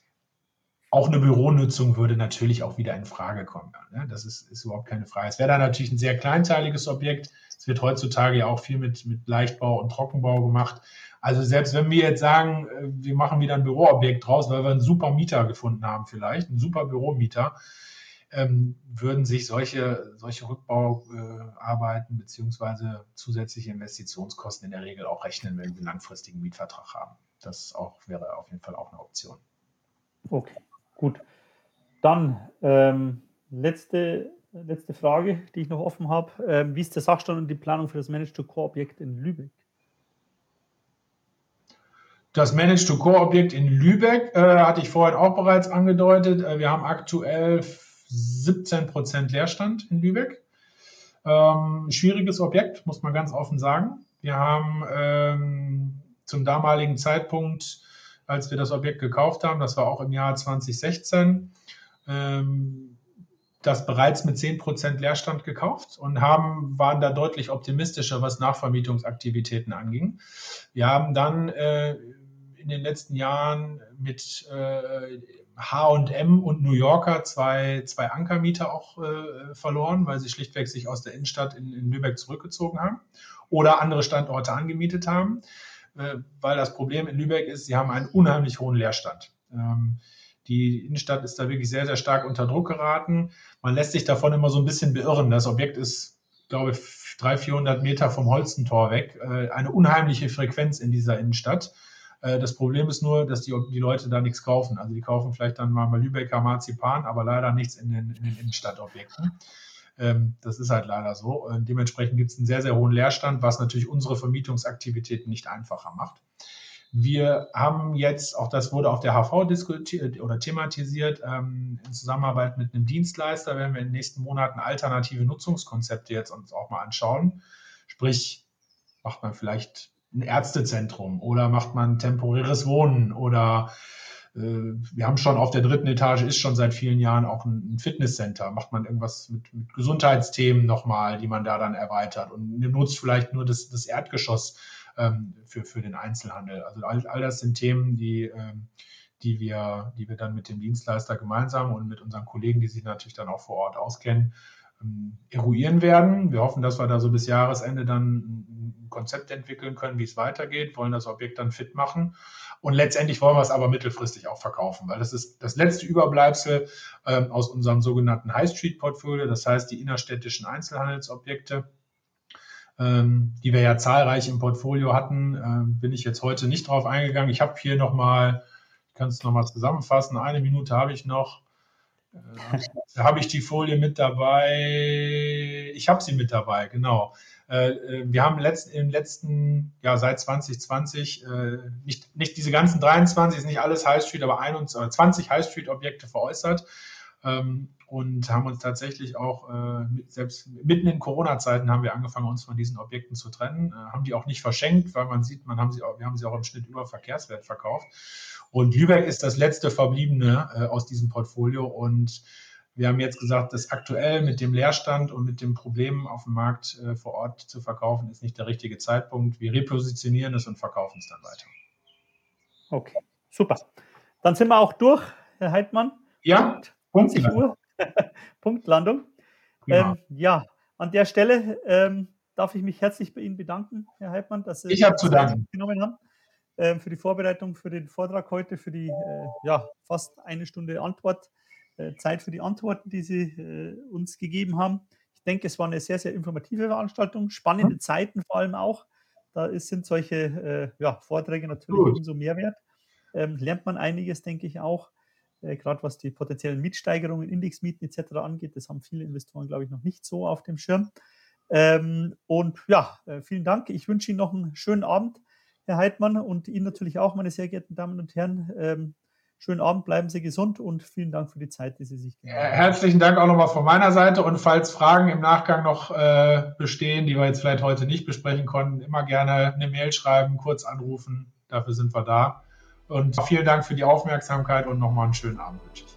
auch eine Büronutzung würde natürlich auch wieder in Frage kommen. Ne? Das ist, ist überhaupt keine Frage. Es wäre dann natürlich ein sehr kleinteiliges Objekt. Es wird heutzutage ja auch viel mit, mit Leichtbau und Trockenbau gemacht. Also selbst wenn wir jetzt sagen, äh, wir machen wieder ein Büroobjekt draus, weil wir einen super Mieter gefunden haben vielleicht, einen super Büromieter, ähm, würden sich solche, solche Rückbauarbeiten äh, beziehungsweise zusätzliche Investitionskosten in der Regel auch rechnen, wenn wir einen langfristigen Mietvertrag haben. Das auch, wäre auf jeden Fall auch eine Option. Okay. Gut. Dann ähm, letzte, letzte Frage, die ich noch offen habe. Ähm, wie ist der Sachstand und die Planung für das Managed-to-Core-Objekt in Lübeck? Das Managed-to-Core-Objekt in Lübeck äh, hatte ich vorhin auch bereits angedeutet. Äh, wir haben aktuell 17 Prozent Leerstand in Lübeck. Ähm, schwieriges Objekt, muss man ganz offen sagen. Wir haben ähm, zum damaligen Zeitpunkt als wir das Objekt gekauft haben. Das war auch im Jahr 2016. Ähm, das bereits mit 10% Leerstand gekauft und haben, waren da deutlich optimistischer, was Nachvermietungsaktivitäten anging. Wir haben dann äh, in den letzten Jahren mit äh, H&M und New Yorker zwei, zwei Ankermieter auch äh, verloren, weil sie schlichtweg sich aus der Innenstadt in, in Lübeck zurückgezogen haben oder andere Standorte angemietet haben. Äh, weil das Problem in Lübeck ist, sie haben einen unheimlich hohen Leerstand. Ähm, die Innenstadt ist da wirklich sehr, sehr stark unter Druck geraten. Man lässt sich davon immer so ein bisschen beirren. Das Objekt ist, glaube ich, 300, 400 Meter vom Holstentor weg. Äh, eine unheimliche Frequenz in dieser Innenstadt. Äh, das Problem ist nur, dass die, die Leute da nichts kaufen. Also die kaufen vielleicht dann mal Lübecker Marzipan, aber leider nichts in den, in den Innenstadtobjekten. Ähm, das ist halt leider so. Und dementsprechend gibt es einen sehr, sehr hohen Leerstand, was natürlich unsere Vermietungsaktivitäten nicht einfacher macht. Wir haben jetzt, auch das wurde auf der HV diskutiert oder thematisiert, ähm, in Zusammenarbeit mit einem Dienstleister werden wir in den nächsten Monaten alternative Nutzungskonzepte jetzt uns auch mal anschauen. Sprich, macht man vielleicht ein Ärztezentrum oder macht man temporäres Wohnen oder wir haben schon auf der dritten Etage ist schon seit vielen Jahren auch ein Fitnesscenter. Macht man irgendwas mit, mit Gesundheitsthemen nochmal, die man da dann erweitert und nutzt vielleicht nur das, das Erdgeschoss ähm, für, für den Einzelhandel. Also all, all das sind Themen, die, ähm, die, wir, die wir dann mit dem Dienstleister gemeinsam und mit unseren Kollegen, die sich natürlich dann auch vor Ort auskennen, ähm, eruieren werden. Wir hoffen, dass wir da so bis Jahresende dann ein Konzept entwickeln können, wie es weitergeht, wollen das Objekt dann fit machen. Und letztendlich wollen wir es aber mittelfristig auch verkaufen, weil das ist das letzte Überbleibsel äh, aus unserem sogenannten High Street Portfolio, das heißt die innerstädtischen Einzelhandelsobjekte, ähm, die wir ja zahlreich im Portfolio hatten, äh, bin ich jetzt heute nicht drauf eingegangen. Ich habe hier nochmal, ich kann es nochmal zusammenfassen, eine Minute habe ich noch. Äh, da habe ich die Folie mit dabei. Ich habe sie mit dabei, genau. Äh, äh, wir haben im letzten, ja, seit 2020 nicht, nicht diese ganzen 23, ist nicht alles High Street, aber 21, 20 High Street Objekte veräußert ähm, und haben uns tatsächlich auch, selbst mitten in Corona-Zeiten haben wir angefangen, uns von diesen Objekten zu trennen, haben die auch nicht verschenkt, weil man sieht, man haben sie auch, wir haben sie auch im Schnitt über Verkehrswert verkauft. Und Lübeck ist das letzte verbliebene äh, aus diesem Portfolio. Und wir haben jetzt gesagt, dass aktuell mit dem Leerstand und mit dem Problem auf dem Markt äh, vor Ort zu verkaufen, ist nicht der richtige Zeitpunkt. Wir repositionieren es und verkaufen es dann weiter. Okay, super. Dann sind wir auch durch, Herr Heidmann. Ja, 20 Uhr. Punktlandung. Ja. Ähm, ja, an der Stelle ähm, darf ich mich herzlich bei Ihnen bedanken, Herr Heidmann, dass Sie ich zu danken. genommen haben ähm, für die Vorbereitung für den Vortrag heute, für die äh, ja, fast eine Stunde Antwort, Zeit für die Antworten, die Sie äh, uns gegeben haben. Ich denke, es war eine sehr, sehr informative Veranstaltung, spannende. Zeiten vor allem auch. Da ist, sind solche äh, ja, Vorträge natürlich Gut. umso mehr wert. Ähm, lernt man einiges, denke ich auch, äh, gerade was die potenziellen Mietsteigerungen, Indexmieten etc. angeht. Das haben viele Investoren, glaube ich, noch nicht so auf dem Schirm. Ähm, und ja, äh, vielen Dank. Ich wünsche Ihnen noch einen schönen Abend, Herr Heidmann, und Ihnen natürlich auch, meine sehr geehrten Damen und Herren. Ähm, schönen Abend, bleiben Sie gesund und vielen Dank für die Zeit, die Sie sich genommen haben. Herzlichen Dank auch nochmal von meiner Seite und falls Fragen im Nachgang noch äh, bestehen, die wir jetzt vielleicht heute nicht besprechen konnten, immer gerne eine Mail schreiben, kurz anrufen. Dafür sind wir da. Und vielen Dank für die Aufmerksamkeit und nochmal einen schönen Abend wünsche ich.